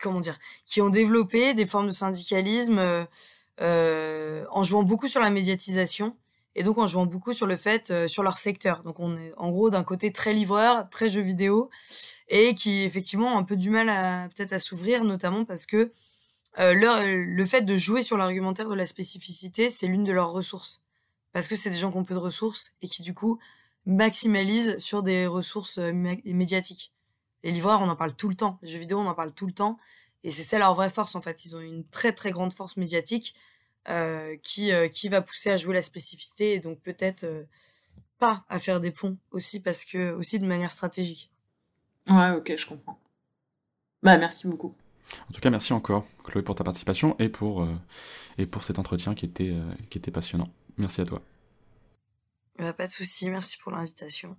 comment dire qui ont développé des formes de syndicalisme euh, euh, en jouant beaucoup sur la médiatisation et donc en jouant beaucoup sur le fait euh, sur leur secteur. Donc on est en gros d'un côté très livreur très jeu vidéo et qui effectivement ont un peu du mal à peut-être à s'ouvrir notamment parce que euh, le fait de jouer sur l'argumentaire de la spécificité, c'est l'une de leurs ressources. Parce que c'est des gens qui ont peu de ressources et qui, du coup, maximalisent sur des ressources euh, mé- médiatiques. Les livreurs, on en parle tout le temps. Les jeux vidéo, on en parle tout le temps. Et c'est ça leur vraie force, en fait. Ils ont une très, très grande force médiatique euh, qui, qui va pousser à jouer la spécificité et donc peut-être pas à faire des ponts aussi parce que, aussi de manière stratégique. Ouais, ok, je comprends. Bah, merci beaucoup. En tout cas, merci encore, Chloé, pour ta participation et pour, euh, et pour cet entretien qui était, euh, qui était passionnant. Merci à toi. Bah, pas de souci. Merci pour l'invitation.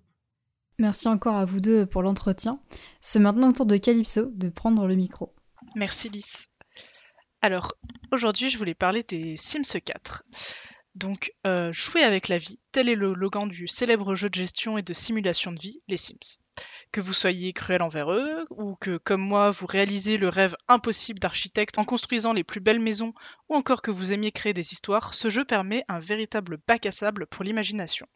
Merci encore à vous deux pour l'entretien. C'est maintenant au tour de Calypso de prendre le micro. Merci Lys. Alors, aujourd'hui, je voulais parler des Sims 4. Donc, euh, jouer avec la vie, tel est le slogan du célèbre jeu de gestion et de simulation de vie, les Sims. Que vous soyez cruel envers eux, ou que, comme moi, vous réalisez le rêve impossible d'architecte en construisant les plus belles maisons, ou encore que vous aimiez créer des histoires, ce jeu permet un véritable bac à sable pour l'imagination.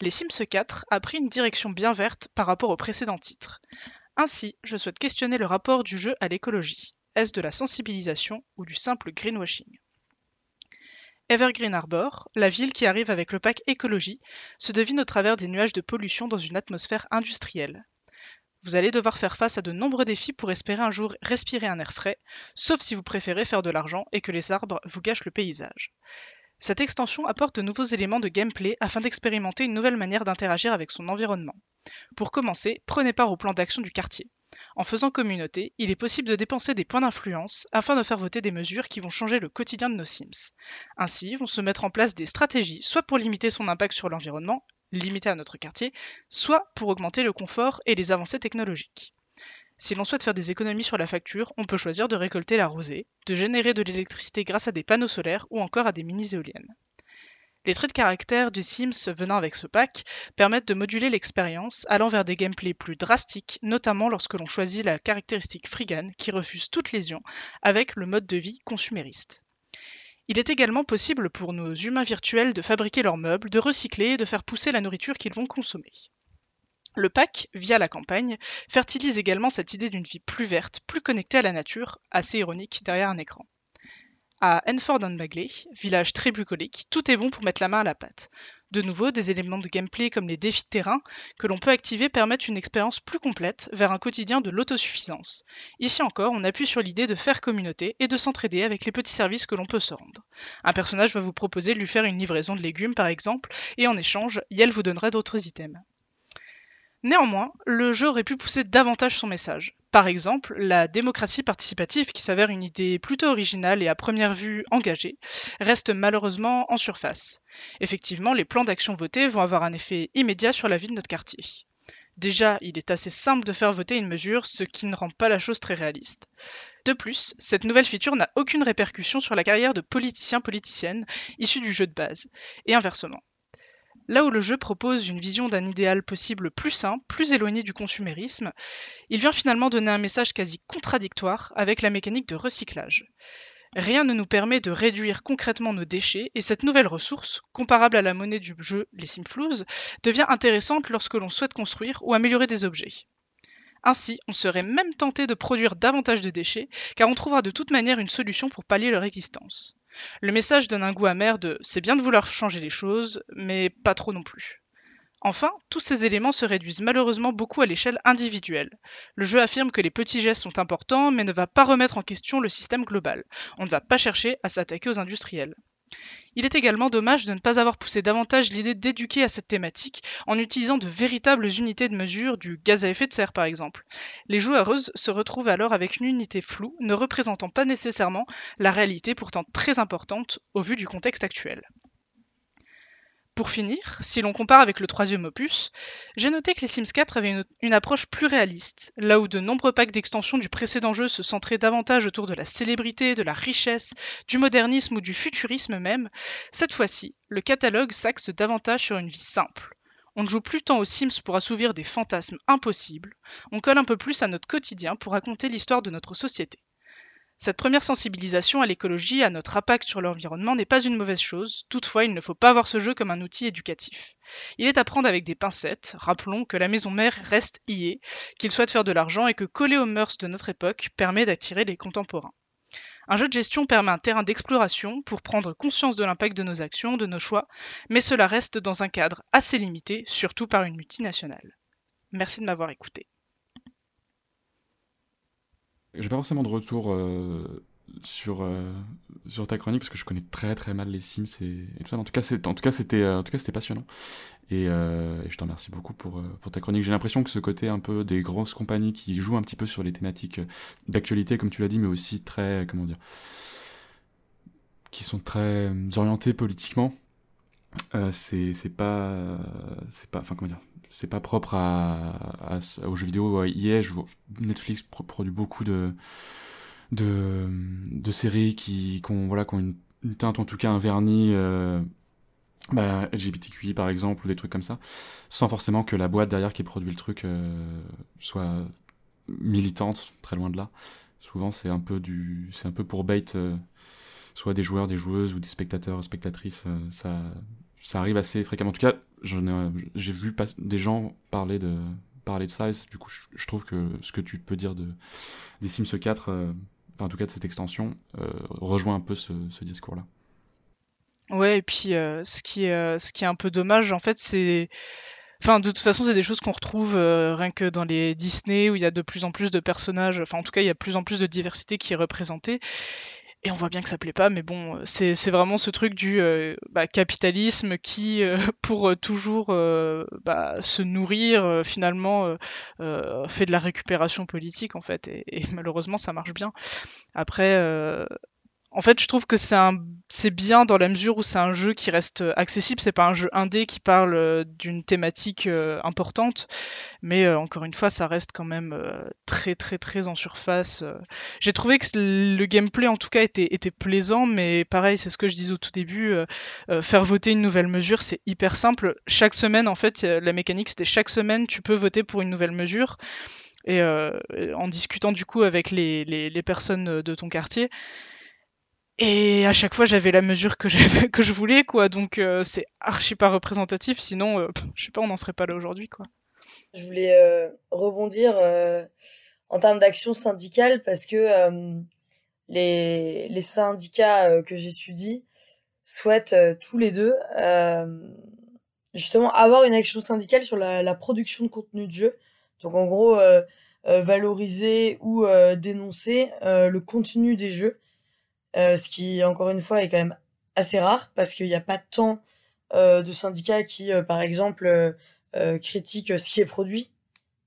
Les Sims 4 a pris une direction bien verte par rapport au précédent titre. Ainsi, je souhaite questionner le rapport du jeu à l'écologie. Est-ce de la sensibilisation ou du simple greenwashing? Evergreen Harbor, la ville qui arrive avec le pack écologie, se devine au travers des nuages de pollution dans une atmosphère industrielle. Vous allez devoir faire face à de nombreux défis pour espérer un jour respirer un air frais, sauf si vous préférez faire de l'argent et que les arbres vous gâchent le paysage. Cette extension apporte de nouveaux éléments de gameplay afin d'expérimenter une nouvelle manière d'interagir avec son environnement. Pour commencer, prenez part au plan d'action du quartier. En faisant communauté, il est possible de dépenser des points d'influence afin de faire voter des mesures qui vont changer le quotidien de nos Sims. Ainsi vont se mettre en place des stratégies soit pour limiter son impact sur l'environnement, limité à notre quartier, soit pour augmenter le confort et les avancées technologiques. Si l'on souhaite faire des économies sur la facture, on peut choisir de récolter la rosée, de générer de l'électricité grâce à des panneaux solaires ou encore à des mini-éoliennes. Les traits de caractère du Sims venant avec ce pack permettent de moduler l'expérience, allant vers des gameplays plus drastiques, notamment lorsque l'on choisit la caractéristique Freegan qui refuse toute lésion, avec le mode de vie consumériste. Il est également possible pour nos humains virtuels de fabriquer leurs meubles, de recycler et de faire pousser la nourriture qu'ils vont consommer. Le pack, via la campagne, fertilise également cette idée d'une vie plus verte, plus connectée à la nature, assez ironique derrière un écran. À Enford and Bagley, village très bucolique, tout est bon pour mettre la main à la pâte. De nouveau, des éléments de gameplay comme les défis de terrain que l'on peut activer permettent une expérience plus complète vers un quotidien de l'autosuffisance. Ici encore, on appuie sur l'idée de faire communauté et de s'entraider avec les petits services que l'on peut se rendre. Un personnage va vous proposer de lui faire une livraison de légumes par exemple, et en échange, Yel vous donnerait d'autres items. Néanmoins, le jeu aurait pu pousser davantage son message. Par exemple, la démocratie participative, qui s'avère une idée plutôt originale et à première vue engagée, reste malheureusement en surface. Effectivement, les plans d'action votés vont avoir un effet immédiat sur la vie de notre quartier. Déjà, il est assez simple de faire voter une mesure, ce qui ne rend pas la chose très réaliste. De plus, cette nouvelle feature n'a aucune répercussion sur la carrière de politiciens-politiciennes issus du jeu de base, et inversement. Là où le jeu propose une vision d'un idéal possible plus sain, plus éloigné du consumérisme, il vient finalement donner un message quasi contradictoire avec la mécanique de recyclage. Rien ne nous permet de réduire concrètement nos déchets et cette nouvelle ressource, comparable à la monnaie du jeu les Simflouz, devient intéressante lorsque l'on souhaite construire ou améliorer des objets. Ainsi, on serait même tenté de produire davantage de déchets, car on trouvera de toute manière une solution pour pallier leur existence. Le message donne un goût amer de c'est bien de vouloir changer les choses, mais pas trop non plus. Enfin, tous ces éléments se réduisent malheureusement beaucoup à l'échelle individuelle. Le jeu affirme que les petits gestes sont importants, mais ne va pas remettre en question le système global. On ne va pas chercher à s'attaquer aux industriels. Il est également dommage de ne pas avoir poussé davantage l'idée d'éduquer à cette thématique en utilisant de véritables unités de mesure du gaz à effet de serre par exemple. Les joueuses se retrouvent alors avec une unité floue ne représentant pas nécessairement la réalité pourtant très importante au vu du contexte actuel. Pour finir, si l'on compare avec le troisième opus, j'ai noté que les Sims 4 avaient une, approche plus réaliste, là où de nombreux packs d'extension du précédent jeu se centraient davantage autour de la célébrité, de la richesse, du modernisme ou du futurisme même, cette fois-ci, le catalogue s'axe davantage sur une vie simple. On ne joue plus tant aux Sims pour assouvir des fantasmes impossibles, on colle un peu plus à notre quotidien pour raconter l'histoire de notre société. Cette première sensibilisation à l'écologie, à notre impact sur l'environnement n'est pas une mauvaise chose, toutefois il ne faut pas voir ce jeu comme un outil éducatif. Il est à prendre avec des pincettes, rappelons que la maison mère reste est, qu'il souhaite faire de l'argent et que coller aux mœurs de notre époque permet d'attirer les contemporains. Un jeu de gestion permet un terrain d'exploration pour prendre conscience de l'impact de nos actions, de nos choix, mais cela reste dans un cadre assez limité, surtout par une multinationale. Merci de m'avoir écouté. J'ai pas forcément de retour euh, sur, euh, sur ta chronique parce que je connais très très mal les Sims et, tout ça. En tout cas, c'est, en tout cas, c'était, passionnant. Et, euh, et, je te remercie beaucoup pour, pour ta chronique. J'ai l'impression que ce côté un peu des grosses compagnies qui jouent un petit peu sur les thématiques d'actualité, comme tu l'as dit, mais aussi très, comment dire, qui sont très orientés politiquement. Euh, c'est pas, c'est pas, enfin comment dire, c'est pas propre à, à, aux jeux vidéo. EA, je, Netflix produit beaucoup de, de, de séries qui, ont, voilà, qui ont une, teinte, en tout cas un vernis euh, bah, LGBTQI par exemple, ou des trucs comme ça, sans forcément que la boîte derrière qui produit le truc euh, soit militante, très loin de là. Souvent, c'est un peu un peu pour bait, euh, soit des joueurs, des joueuses ou des spectateurs, spectatrices. Euh, ça, ça arrive assez fréquemment. En tout cas, j'ai vu des gens parler de, parler de ça, du coup, je, trouve que ce que tu peux dire de, des Sims 4, euh, en tout cas de cette extension, euh, rejoint un peu ce, discours-là. Ouais, et puis euh, ce, qui est, un peu dommage, en fait, c'est. Enfin, de toute façon, c'est des choses qu'on retrouve rien que dans les Disney où il y a de plus en plus de personnages. Enfin, en tout cas, il y a de plus en plus de diversité qui est représentée. Et on voit bien que ça plaît pas, mais bon, c'est vraiment ce truc du bah, capitalisme qui, (laughs) pour toujours bah, se nourrir, finalement, fait de la récupération politique, en fait, et malheureusement, ça marche bien. Après, en fait, je trouve que c'est bien dans la mesure où c'est un jeu qui reste accessible. C'est pas un jeu indé qui parle euh, d'une thématique euh, importante, mais euh, encore une fois, ça reste quand même très très très en surface. J'ai trouvé que le gameplay, en tout cas, était, plaisant, mais pareil, c'est ce que je disais au tout début. faire voter une nouvelle mesure, c'est hyper simple. Chaque semaine, en fait, la mécanique, c'était chaque semaine, tu peux voter pour une nouvelle mesure. Et en discutant du coup avec les personnes de ton quartier, et à chaque fois, j'avais la mesure que, (laughs) que je voulais, quoi. Donc, euh, c'est archi pas représentatif. Sinon, euh, je sais pas, on n'en serait pas là aujourd'hui, quoi. Je voulais euh, rebondir en termes d'action syndicale parce que les, les, syndicats que j'étudie souhaitent tous les deux justement avoir une action syndicale sur la, la, production de contenu de jeu. Donc, en gros, valoriser ou dénoncer le contenu des jeux euh, ce qui, encore une fois, est quand même assez rare parce qu'il n'y a pas tant euh, de syndicats qui, euh, par exemple, critiquent ce qui est produit.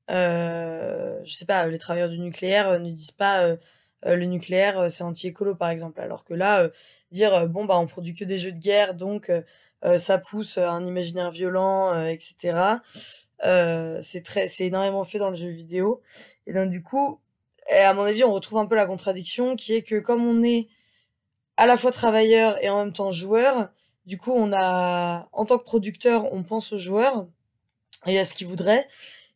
je sais pas, les travailleurs du nucléaire ne disent pas le nucléaire c'est anti-écolo par exemple, alors que là, dire bon bah on produit que des jeux de guerre donc ça pousse un imaginaire violent, etc. c'est très, c'est énormément fait dans le jeu vidéo. Et donc du coup, à mon avis, on retrouve un peu la contradiction qui est que comme on est à la fois travailleur et en même temps joueur. Du coup, on a, en tant que producteur, on pense aux joueurs et à ce qu'ils voudraient.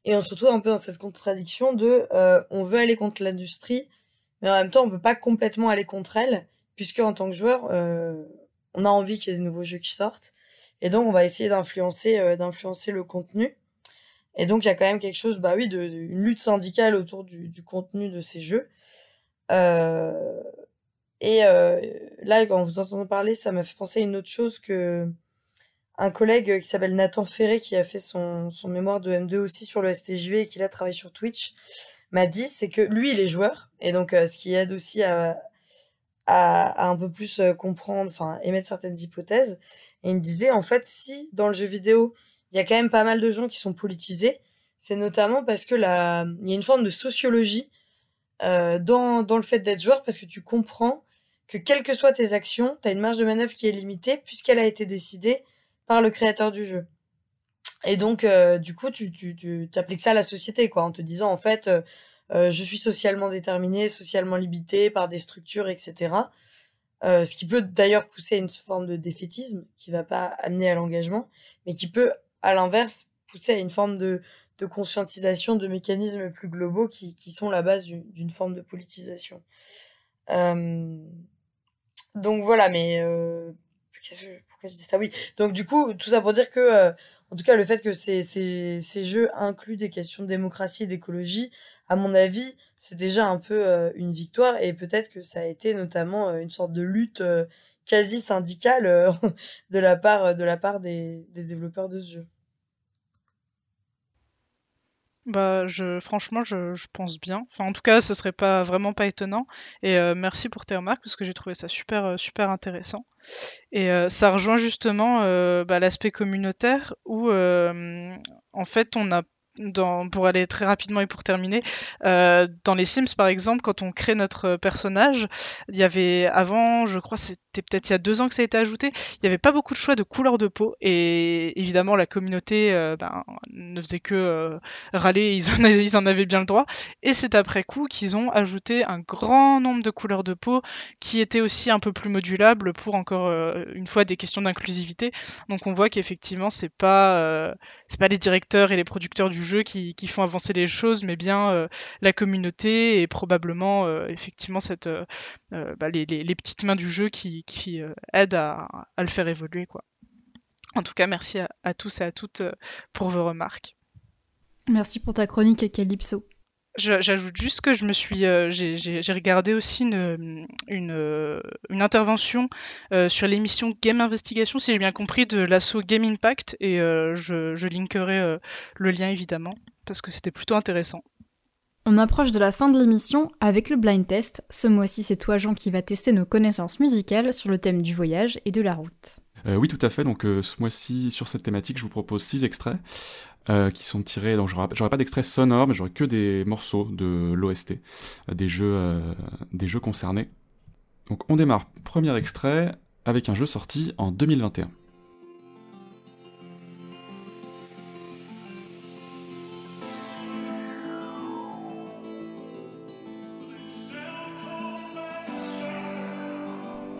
Et on se retrouve un peu dans cette contradiction de, euh, on veut aller contre l'industrie, mais en même temps, on peut pas complètement aller contre elle, puisque en tant que joueur, euh, on a envie qu'il y ait des nouveaux jeux qui sortent. Et donc, on va essayer d'influencer, euh, d'influencer le contenu. Et donc, il y a quand même quelque chose, bah oui, de, lutte syndicale autour du, du contenu de ces jeux. Euh, et euh, là, quand vous entendez parler, ça m'a fait penser à une autre chose que un collègue qui s'appelle Nathan Ferré, qui a fait son, son mémoire de M2 aussi sur le STJV et qui a travaillé sur Twitch, m'a dit, c'est que lui, il est joueur, et donc euh, ce qui aide aussi à, à, un peu plus euh, comprendre, enfin émettre certaines hypothèses. Et il me disait, en fait, si dans le jeu vidéo, il y a quand même pas mal de gens qui sont politisés, c'est notamment parce que là, il y a une forme de sociologie dans, dans le fait d'être joueur, parce que tu comprends que quelles que soient tes actions, tu as une marge de manœuvre qui est limitée puisqu'elle a été décidée par le créateur du jeu. Et donc, euh, du coup, tu, tu, tu appliques ça à la société, quoi, en te disant, en fait, euh, euh, je suis socialement déterminé, socialement limité par des structures, etc. ce qui peut d'ailleurs pousser à une forme de défaitisme qui va pas amener à l'engagement, mais qui peut, à l'inverse, pousser à une forme de, de conscientisation de mécanismes plus globaux qui, sont la base d'une forme de politisation. Donc voilà, mais euh, pourquoi je dis ça? Oui. Donc du coup, tout ça pour dire que, euh, en tout cas, le fait que ces, ces, ces jeux incluent des questions de démocratie et d'écologie, à mon avis, c'est déjà un peu euh, une victoire et peut-être que ça a été notamment une sorte de lutte quasi syndicale (laughs) de la part de la part des, des développeurs de ce jeu. Bah, je, franchement, je, pense bien. En tout cas, ce serait pas vraiment pas étonnant. Et euh, merci pour tes remarques parce que j'ai trouvé ça super, euh, super intéressant. Et euh, ça rejoint justement bah, l'aspect communautaire où, en fait, on a dans, pour aller très rapidement et pour terminer, euh, dans les Sims par exemple, quand on crée notre personnage, il y avait avant, je crois c'était peut-être il y a deux ans que ça a été ajouté, il n'y avait pas beaucoup de choix de couleur de peau. Et évidemment la communauté euh, ben, ne faisait que euh, râler, ils en, avaient, ils en, avaient bien le droit. Et c'est après coup qu'ils ont ajouté un grand nombre de couleurs de peau qui étaient aussi un peu plus modulables pour encore euh, une fois des questions d'inclusivité. Donc on voit qu'effectivement c'est pas c'est pas les directeurs et les producteurs du jeu qui, font avancer les choses, mais bien euh, la communauté et probablement euh, effectivement cette, euh, bah, les, petites mains du jeu qui, aident à, le faire évoluer. Quoi. En tout cas, merci à tous et à toutes pour vos remarques. Merci pour ta chronique, Calypso. J'ajoute juste que je me suis, euh, j'ai regardé aussi une, une, une intervention euh, sur l'émission Game Investigation, si j'ai bien compris, de l'assaut Game Impact, et euh, je, je linkerai le lien évidemment, parce que c'était plutôt intéressant. On approche de la fin de l'émission avec le blind test. Ce mois-ci, c'est toi, Jean, qui va tester nos connaissances musicales sur le thème du voyage et de la route. Euh, oui, tout à fait. Donc euh, ce mois-ci, sur cette thématique, je vous propose six extraits euh, qui sont tirés. Donc j'aurai pas d'extraits sonores, mais j'aurai que des morceaux de l'OST, des jeux, des jeux concernés. Donc on démarre. Premier extrait avec un jeu sorti en 2021.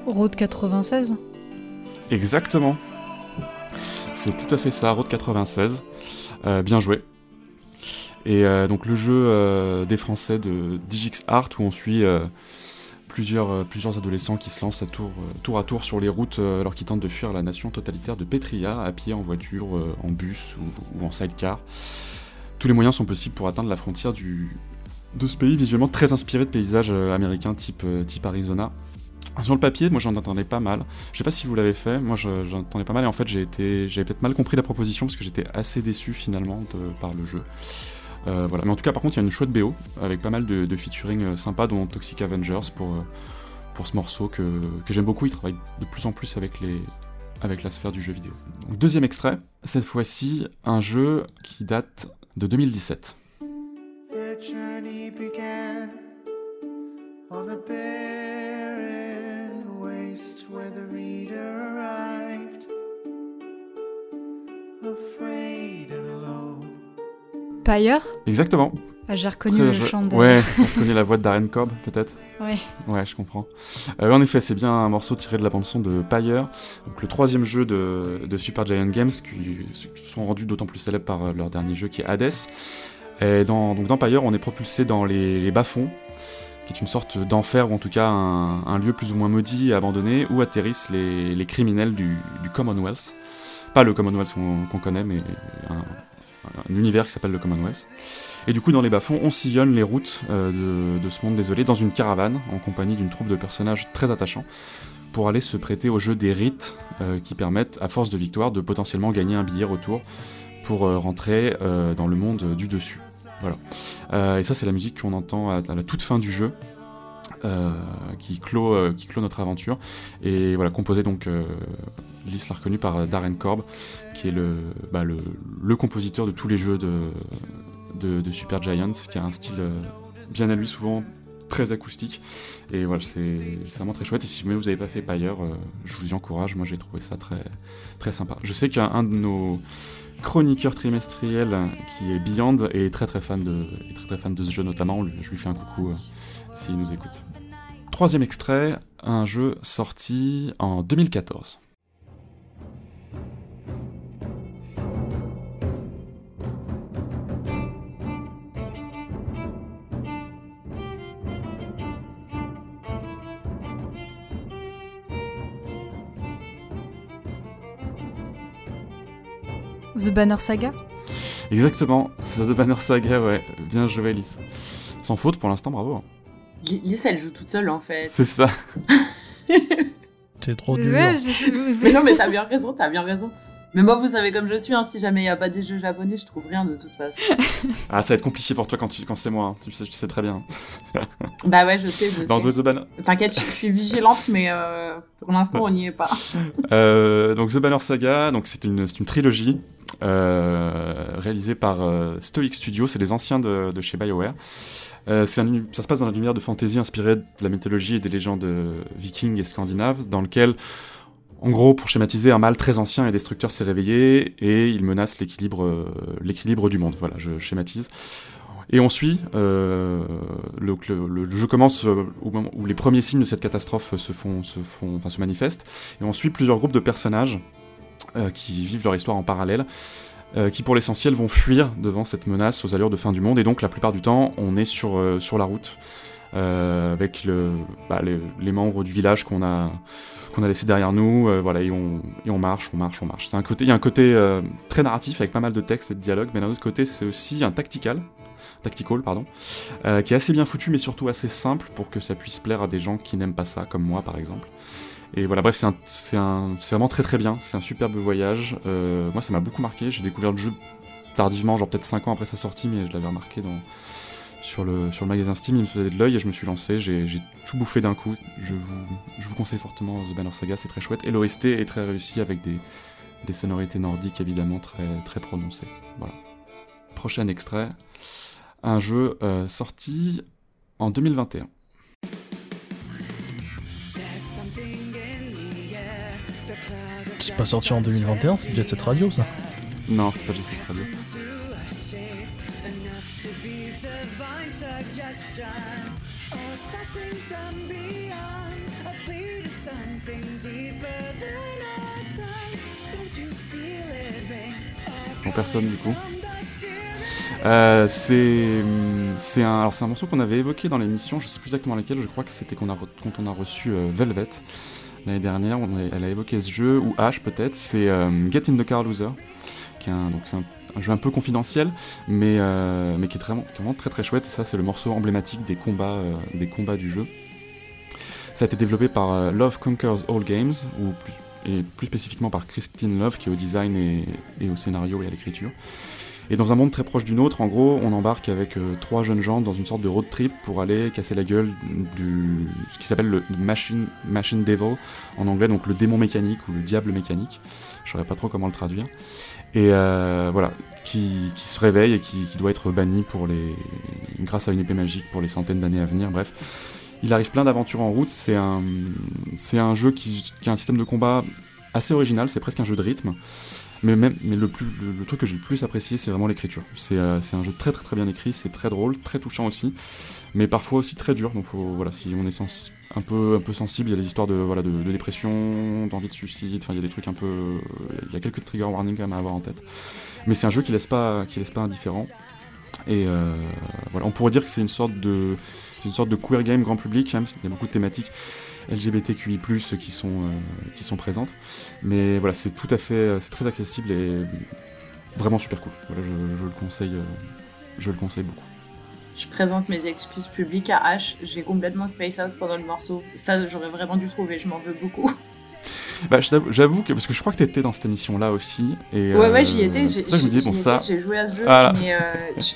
Road 96 Exactement. C'est tout à fait ça, Road 96. Euh, bien joué. Et euh, donc le jeu euh, des Français de Digix Art où on suit plusieurs, adolescents qui se lancent à tour, à tour sur les routes alors qu'ils tentent de fuir la nation totalitaire de Petria, à pied, en voiture, en bus ou, en sidecar. Tous les moyens sont possibles pour atteindre la frontière de ce pays visuellement très inspiré de paysages américains type Arizona. Sur le papier, moi j'en entendais pas mal. Je sais pas si vous l'avez fait, moi j'en entendais pas mal et en fait j'ai j'avais peut-être mal compris la proposition parce que j'étais assez déçu finalement par le jeu. Euh, voilà. Mais en tout cas, par contre, il y a une chouette BO avec pas mal de, featuring euh, sympas, dont Toxic Avengers pour, euh, ce morceau que, que j'aime beaucoup. Il travaille de plus en plus avec, les, avec la sphère du jeu vidéo. Deuxième extrait, cette fois-ci, un jeu qui date de 2017. Pyre Exactement. Ah, j'ai reconnu le chant de... Ouais, (laughs) t'as reconnu la voix de Darren Cobb, peut-être Ouais. Ouais, je comprends. Euh, en effet, c'est bien un morceau tiré de la bande-son de Pyre, donc le troisième jeu de, de Super Giant Games, qui, sont rendus d'autant plus célèbres par leur dernier jeu qui est Hades. Et dans, donc dans Pyre, on est propulsé dans les, les bas-fonds, qui est une sorte d'enfer, ou en tout cas un, lieu plus ou moins maudit et abandonné, où atterrissent les, les criminels du, du, Commonwealth. Pas le Commonwealth qu'on connaît, mais un, un univers qui s'appelle le Commonwealth. Et du coup, dans les bas-fonds, on sillonne les routes euh, de, ce monde désolé dans une caravane en compagnie d'une troupe de personnages très attachants pour aller se prêter au jeu des rites euh, qui permettent, à force de victoire, de potentiellement gagner un billet retour pour euh, rentrer dans le monde du dessus. Voilà. et ça, c'est la musique qu'on entend à, la toute fin du jeu. Qui, clôt, qui clôt notre aventure. Et voilà, composé donc Lys l'a reconnu par Darren Korb, qui est le, bah, le, le, compositeur de tous les jeux de, Super Giant, qui a un style euh, bien à lui, souvent très acoustique. Et voilà, c'est vraiment très chouette. Et si vous n'avez pas fait euh, je vous y encourage. Moi, j'ai trouvé ça très, très sympa. Je sais qu'un de nos chroniqueurs trimestriels, qui est Beyond, est très très fan de, est très, très fan de ce jeu notamment. Je lui fais un coucou euh, s'il nous écoute. Troisième extrait, un jeu sorti en 2014. The Banner Saga? Exactement, c'est The Banner Saga, ouais. Bien joué, Lys. Sans faute pour l'instant, bravo. Lys, elle joue toute seule en fait. C'est ça. (laughs) c'est trop dur. mais non, mais t'as bien raison, t'as bien raison. Mais moi, vous savez comme je suis, hein, si jamais il n'y a pas des jeux japonais, je trouve rien de toute façon. (laughs) ah, ça va être compliqué pour toi quand, tu, quand c'est moi, hein. tu, sais, tu, sais, très bien. (laughs) bah ouais, je sais, je Dans sais. The Banner... T'inquiète, je suis vigilante, mais euh, pour l'instant, on n'y est pas. euh, donc The Banner Saga, donc c'est une, une trilogie euh, réalisée par euh, Stoic Studio, c'est les anciens de, de chez BioWare. Euh, ça se passe dans un univers de fantasy inspiré de la mythologie et des légendes vikings et scandinaves, dans lequel en gros, pour schématiser, un mal très ancien et destructeur s'est réveillé et il menace l'équilibre, l'équilibre du monde. Voilà, je schématise. Et on suit, euh, le, le, jeu commence au moment où les premiers signes de cette catastrophe se font, se font, enfin se manifestent, et on suit plusieurs groupes de personnages euh, qui vivent leur histoire en parallèle, euh, qui pour l'essentiel vont fuir devant cette menace aux allures de fin du monde, et donc la plupart du temps on est sur, sur la route, avec le, bah, les, membres du village qu'on a qu'on a laissé derrière nous, euh, voilà, et on, et on marche, on marche, on marche. Il y a un côté euh, très narratif avec pas mal de textes et de dialogues, mais d'un autre côté, c'est aussi un tactical, tactical, pardon, euh, qui est assez bien foutu, mais surtout assez simple pour que ça puisse plaire à des gens qui n'aiment pas ça, comme moi par exemple. Et voilà, bref, c'est vraiment très très bien, c'est un superbe voyage. moi, ça m'a beaucoup marqué, j'ai découvert le jeu tardivement, genre peut-être 5 ans après sa sortie, mais je l'avais remarqué dans sur le, magasin Steam, il me faisait de l'œil et je me suis lancé, j'ai tout bouffé d'un coup. Je vous, conseille fortement The Banner Saga, c'est très chouette. Et l'OST est très réussi avec des, sonorités nordiques évidemment très, très prononcées. Voilà. Prochain extrait, un jeu euh, sorti en 2021. C'est pas sorti en 2021, c'est Jet Set Radio ça Non, c'est pas Jet Set Radio. Bon, personne du coup. Euh, c'est un, un morceau qu'on avait évoqué dans l'émission, je sais plus exactement laquelle, je crois que c'était quand on a reçu euh, Velvet l'année dernière, elle a évoqué ce jeu, ou H peut-être, c'est euh, Get in the Car Loser, qui est un, jeu un peu confidentiel, mais, euh, qui, est vraiment, vraiment très très chouette, et ça c'est le morceau emblématique des combats, euh, des combats du jeu. Ça a été développé par Love Conquers All Games, ou plus, et plus spécifiquement par Christine Love, qui est au design et au scénario et à l'écriture. Et dans un monde très proche du nôtre, en gros, on embarque avec euh, trois jeunes gens dans une sorte de road trip pour aller casser la gueule du ce qui s'appelle le machine, machine Devil en anglais, donc le démon mécanique ou le diable mécanique. Je saurais pas trop comment le traduire. Et euh, voilà, qui, qui se réveille et qui, qui doit être banni pour les, grâce à une épée magique pour les centaines d'années à venir. Bref, il arrive plein d'aventures en route. C'est un, un jeu qui, qui a un système de combat assez original. C'est presque un jeu de rythme. Mais, même, mais le, plus, le, truc que j'ai le plus apprécié, c'est vraiment l'écriture. C'est euh, un jeu très très très bien écrit, c'est très drôle, très touchant aussi, mais parfois aussi très dur. Donc faut, voilà, si on est sens- un, peu, un peu sensible, il y a des histoires de, voilà, de, dépression, d'envie de suicide, enfin il y a des trucs un peu... Il y a quelques trigger warnings à avoir en tête. Mais c'est un jeu qui laisse pas, qui laisse pas indifférent. Et euh, voilà, on pourrait dire que c'est une sorte de... Une sorte de queer game grand public, même, parce qu'il y a beaucoup de thématiques LGBTQI+, qui sont, euh, qui sont présentes. Mais voilà, c'est tout à fait, c'est très accessible et vraiment super cool. Voilà, je, je le conseille, euh, je le conseille beaucoup. Je présente mes excuses publiques à H. J'ai complètement space out pendant le morceau. Ça, j'aurais vraiment dû trouver. Je m'en veux beaucoup. (laughs) Bah, j'avoue que parce que je crois que t'étais dans cette émission-là aussi. Et, Ouais, ouais, euh, j'y étais. J'ai pour ça que je me dis j'y bon ça. j'ai joué à ce jeu, mais euh,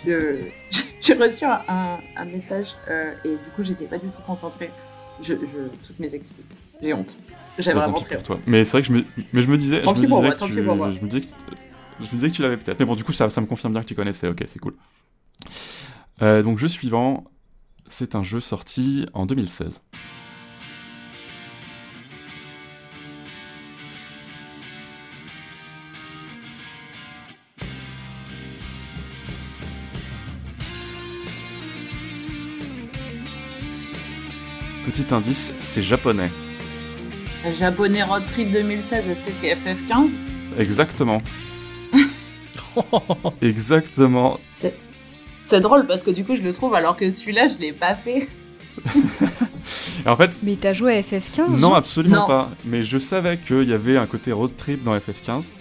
euh, (laughs) j'ai reçu un, un message euh, et du coup, j'étais pas du tout concentrée. Je, je- toutes mes excuses. J'ai honte. J'ai Bah, vraiment très honte. toi. Mais c'est vrai que je me, mais je me disais, Tant pis pour moi, tant pis pour moi. je me disais que, je me disais que tu l'avais peut-être. Mais bon, du coup, ça, ça me confirme bien que tu connaissais. Ok, c'est cool. Euh, donc, jeu suivant, c'est un jeu sorti en 2016. Petit indice, c'est japonais. Japonais Road Trip 2016, est-ce que c'est FF15 Exactement. (laughs) Exactement. C'est drôle parce que du coup, je le trouve alors que celui-là, je l'ai pas fait. (laughs) En fait, Mais t'as joué à FF15 Non, absolument Non. pas. Mais je savais qu'il y avait un côté road trip dans FF15.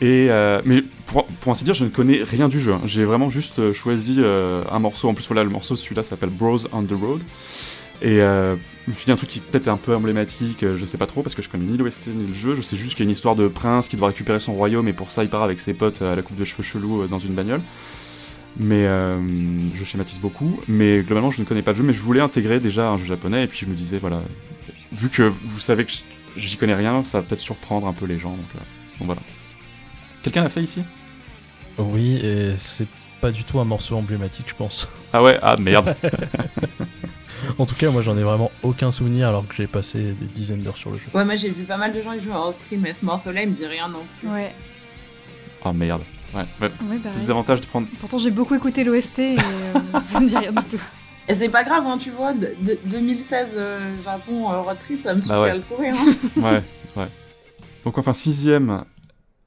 Et euh, mais pour, pour ainsi dire, je ne connais rien du jeu. hein. J'ai vraiment juste euh, choisi euh, un morceau. En plus, voilà, le morceau, celui-là s'appelle Bros on the Road. Et euh, je me suis dit un truc qui peut-être est un peu emblématique, euh, je sais pas trop, parce que je connais ni l'OST ni le jeu. Je sais juste qu'il y a une histoire de prince qui doit récupérer son royaume, et pour ça, il part avec ses potes à la coupe de cheveux chelou euh, dans une bagnole. Mais euh, je schématise beaucoup. Mais globalement, je ne connais pas le jeu, mais je voulais intégrer déjà un jeu japonais, et puis je me disais, voilà, vu que vous savez que j'y connais rien, ça va peut-être surprendre un peu les gens. Donc, euh, donc voilà. Quelqu'un l'a fait ici? Oui, et c'est pas du tout un morceau emblématique, je pense. Ah ouais? Ah merde (laughs) (laughs) En tout cas, moi j'en ai vraiment aucun souvenir alors que j'ai passé des dizaines d'heures sur le jeu. Ouais, moi j'ai vu pas mal de gens y jouer en stream, mais ce morceau-là, il me dit rien non plus. Ouais. Ah merde. Ouais, ouais. Ouais, c'est des avantages de prendre. Pourtant, j'ai beaucoup écouté l'OST et euh, (laughs) ça me dit rien du tout. Et c'est pas grave, hein, tu vois, de, de- 2016 euh, Japon euh, road trip, ça me suffit Bah ouais. à le trouver. Hein. (laughs) ouais, ouais. Donc enfin, sixième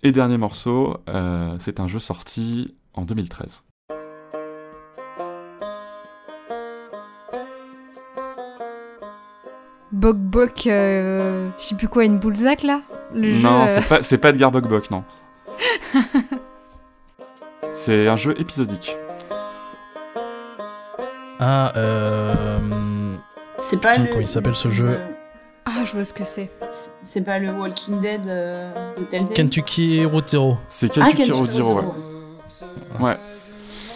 et dernier morceau, euh, c'est un jeu sorti en 2013. Bok Bok, euh, je sais plus quoi, une boulzac là Le jeu, non, euh, c'est pas, c'est pas Edgar Bok Bok, non. (laughs) c'est un jeu épisodique. Ah, euh. C'est pas le. Comment il s'appelle ce jeu? Ah, je vois ce que c'est. C'est- pas le Walking Dead euh, de Telltale? Kentucky Road Zero. C'est Ah, Kentucky Road Zero, ouais. Ouais.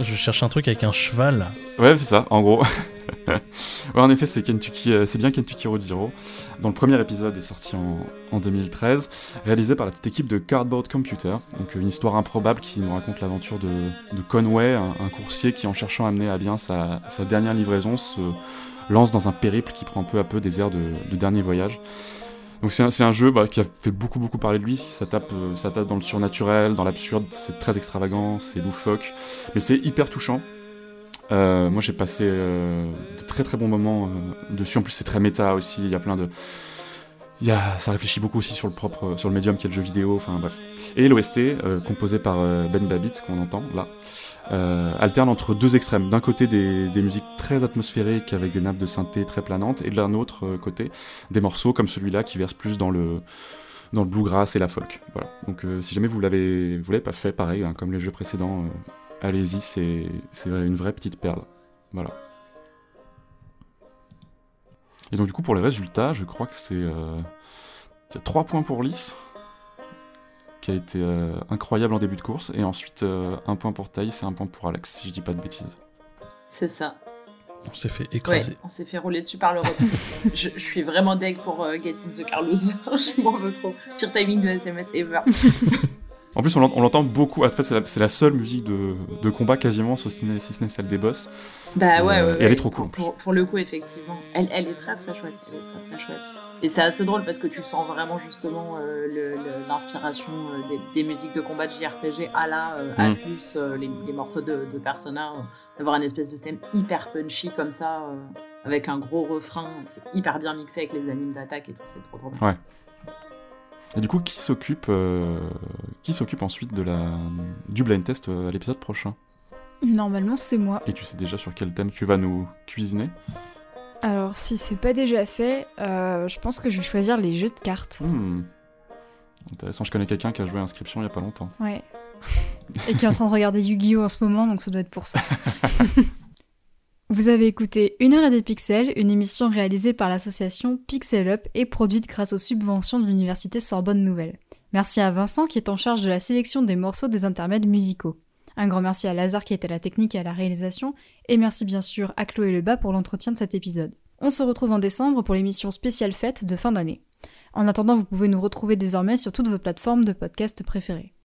Je cherche un truc avec un cheval. Ouais, c'est ça, en gros. (laughs) ouais, en effet, c'est euh, bien Kentucky Road Zero, dont le premier épisode est sorti en, en 2013, réalisé par la petite équipe de Cardboard Computer. Donc une histoire improbable qui nous raconte l'aventure de, Conway, un, coursier qui, en cherchant à mener à bien sa, dernière livraison, se lance dans un périple qui prend peu à peu des airs de, de dernier voyage. Donc c'est un, c'est un jeu bah, qui a fait beaucoup beaucoup parler de lui, ça tape, euh, ça tape dans le surnaturel, dans l'absurde, c'est très extravagant, c'est loufoque, mais c'est hyper touchant. Euh, moi j'ai passé euh, de très très bons moments euh, dessus, en plus c'est très méta aussi, il y a plein de... Y a, ça réfléchit beaucoup aussi sur le propre, sur le médium qui est le jeu vidéo, enfin bref. Et l'OST, composé par Ben Babbitt, qu'on entend là, alterne entre deux extrêmes. D'un côté, des, musiques très atmosphériques avec des nappes de synthé très planantes, et de l'un autre côté, des morceaux comme celui-là qui verse plus dans le, dans le bluegrass et la folk. Voilà. Donc, si jamais vous l'avez, vous l'avez pas fait, pareil, hein, comme les jeux précédents, allez-y, c'est, c'est une vraie petite perle. Voilà. Et donc, du coup, pour les résultats, je crois que c'est euh, 3 points pour Lys, qui a été euh, incroyable en début de course, et ensuite euh, un point pour Thaïs et un point pour Alex, si je dis pas de bêtises. C'est ça. On s'est fait Ouais, écraser. on s'est fait rouler dessus par le (laughs) je, je suis vraiment deg pour euh, Get in the Car Loser. (laughs) je m'en veux trop. Pire timing de SMS ever. (laughs) En plus, on l'ent- on l'entend beaucoup. En fait, c'est la, seule musique de, de combat quasiment, si, si ce n'est celle des boss. Bah ouais, Euh, ouais, et elle est trop cool. Pour, le coup, effectivement. Elle, elle est très très chouette. Elle est très très chouette. Et c'est assez drôle parce que tu sens vraiment justement euh, l'inspiration euh, des, des musiques de combat de JRPG à la, euh, à Mm. plus les, les morceaux de, de Persona. D'avoir une espèce de thème hyper punchy comme ça, avec un gros refrain. C'est hyper bien mixé avec les animes d'attaque et tout. C'est trop bien. Ouais. Et du coup, qui s'occupe, euh, qui s'occupe ensuite de la du blind test euh, à l'épisode prochain? Normalement, c'est moi. Et tu sais déjà sur quel thème tu vas nous cuisiner? Alors, si c'est pas déjà fait, euh, je pense que je vais choisir les jeux de cartes. Hmm. Intéressant. Je connais quelqu'un qui a joué à Inscription il y a pas longtemps. Ouais. (laughs) Et qui est en train de regarder Yu-Gi-Oh! en ce moment, donc ça doit être pour ça. (laughs) Vous avez écouté Une heure et des pixels, une émission réalisée par l'association Pixel Up et produite grâce aux subventions de l'université Sorbonne Nouvelle. Merci à Vincent qui est en charge de la sélection des morceaux des intermèdes musicaux. Un grand merci à Lazare qui est à la technique et à la réalisation, et merci bien sûr à Chloé Lebas pour l'entretien de cet épisode. On se retrouve en décembre pour l'émission spéciale fête de fin d'année. En attendant, vous pouvez nous retrouver désormais sur toutes vos plateformes de podcast préférées.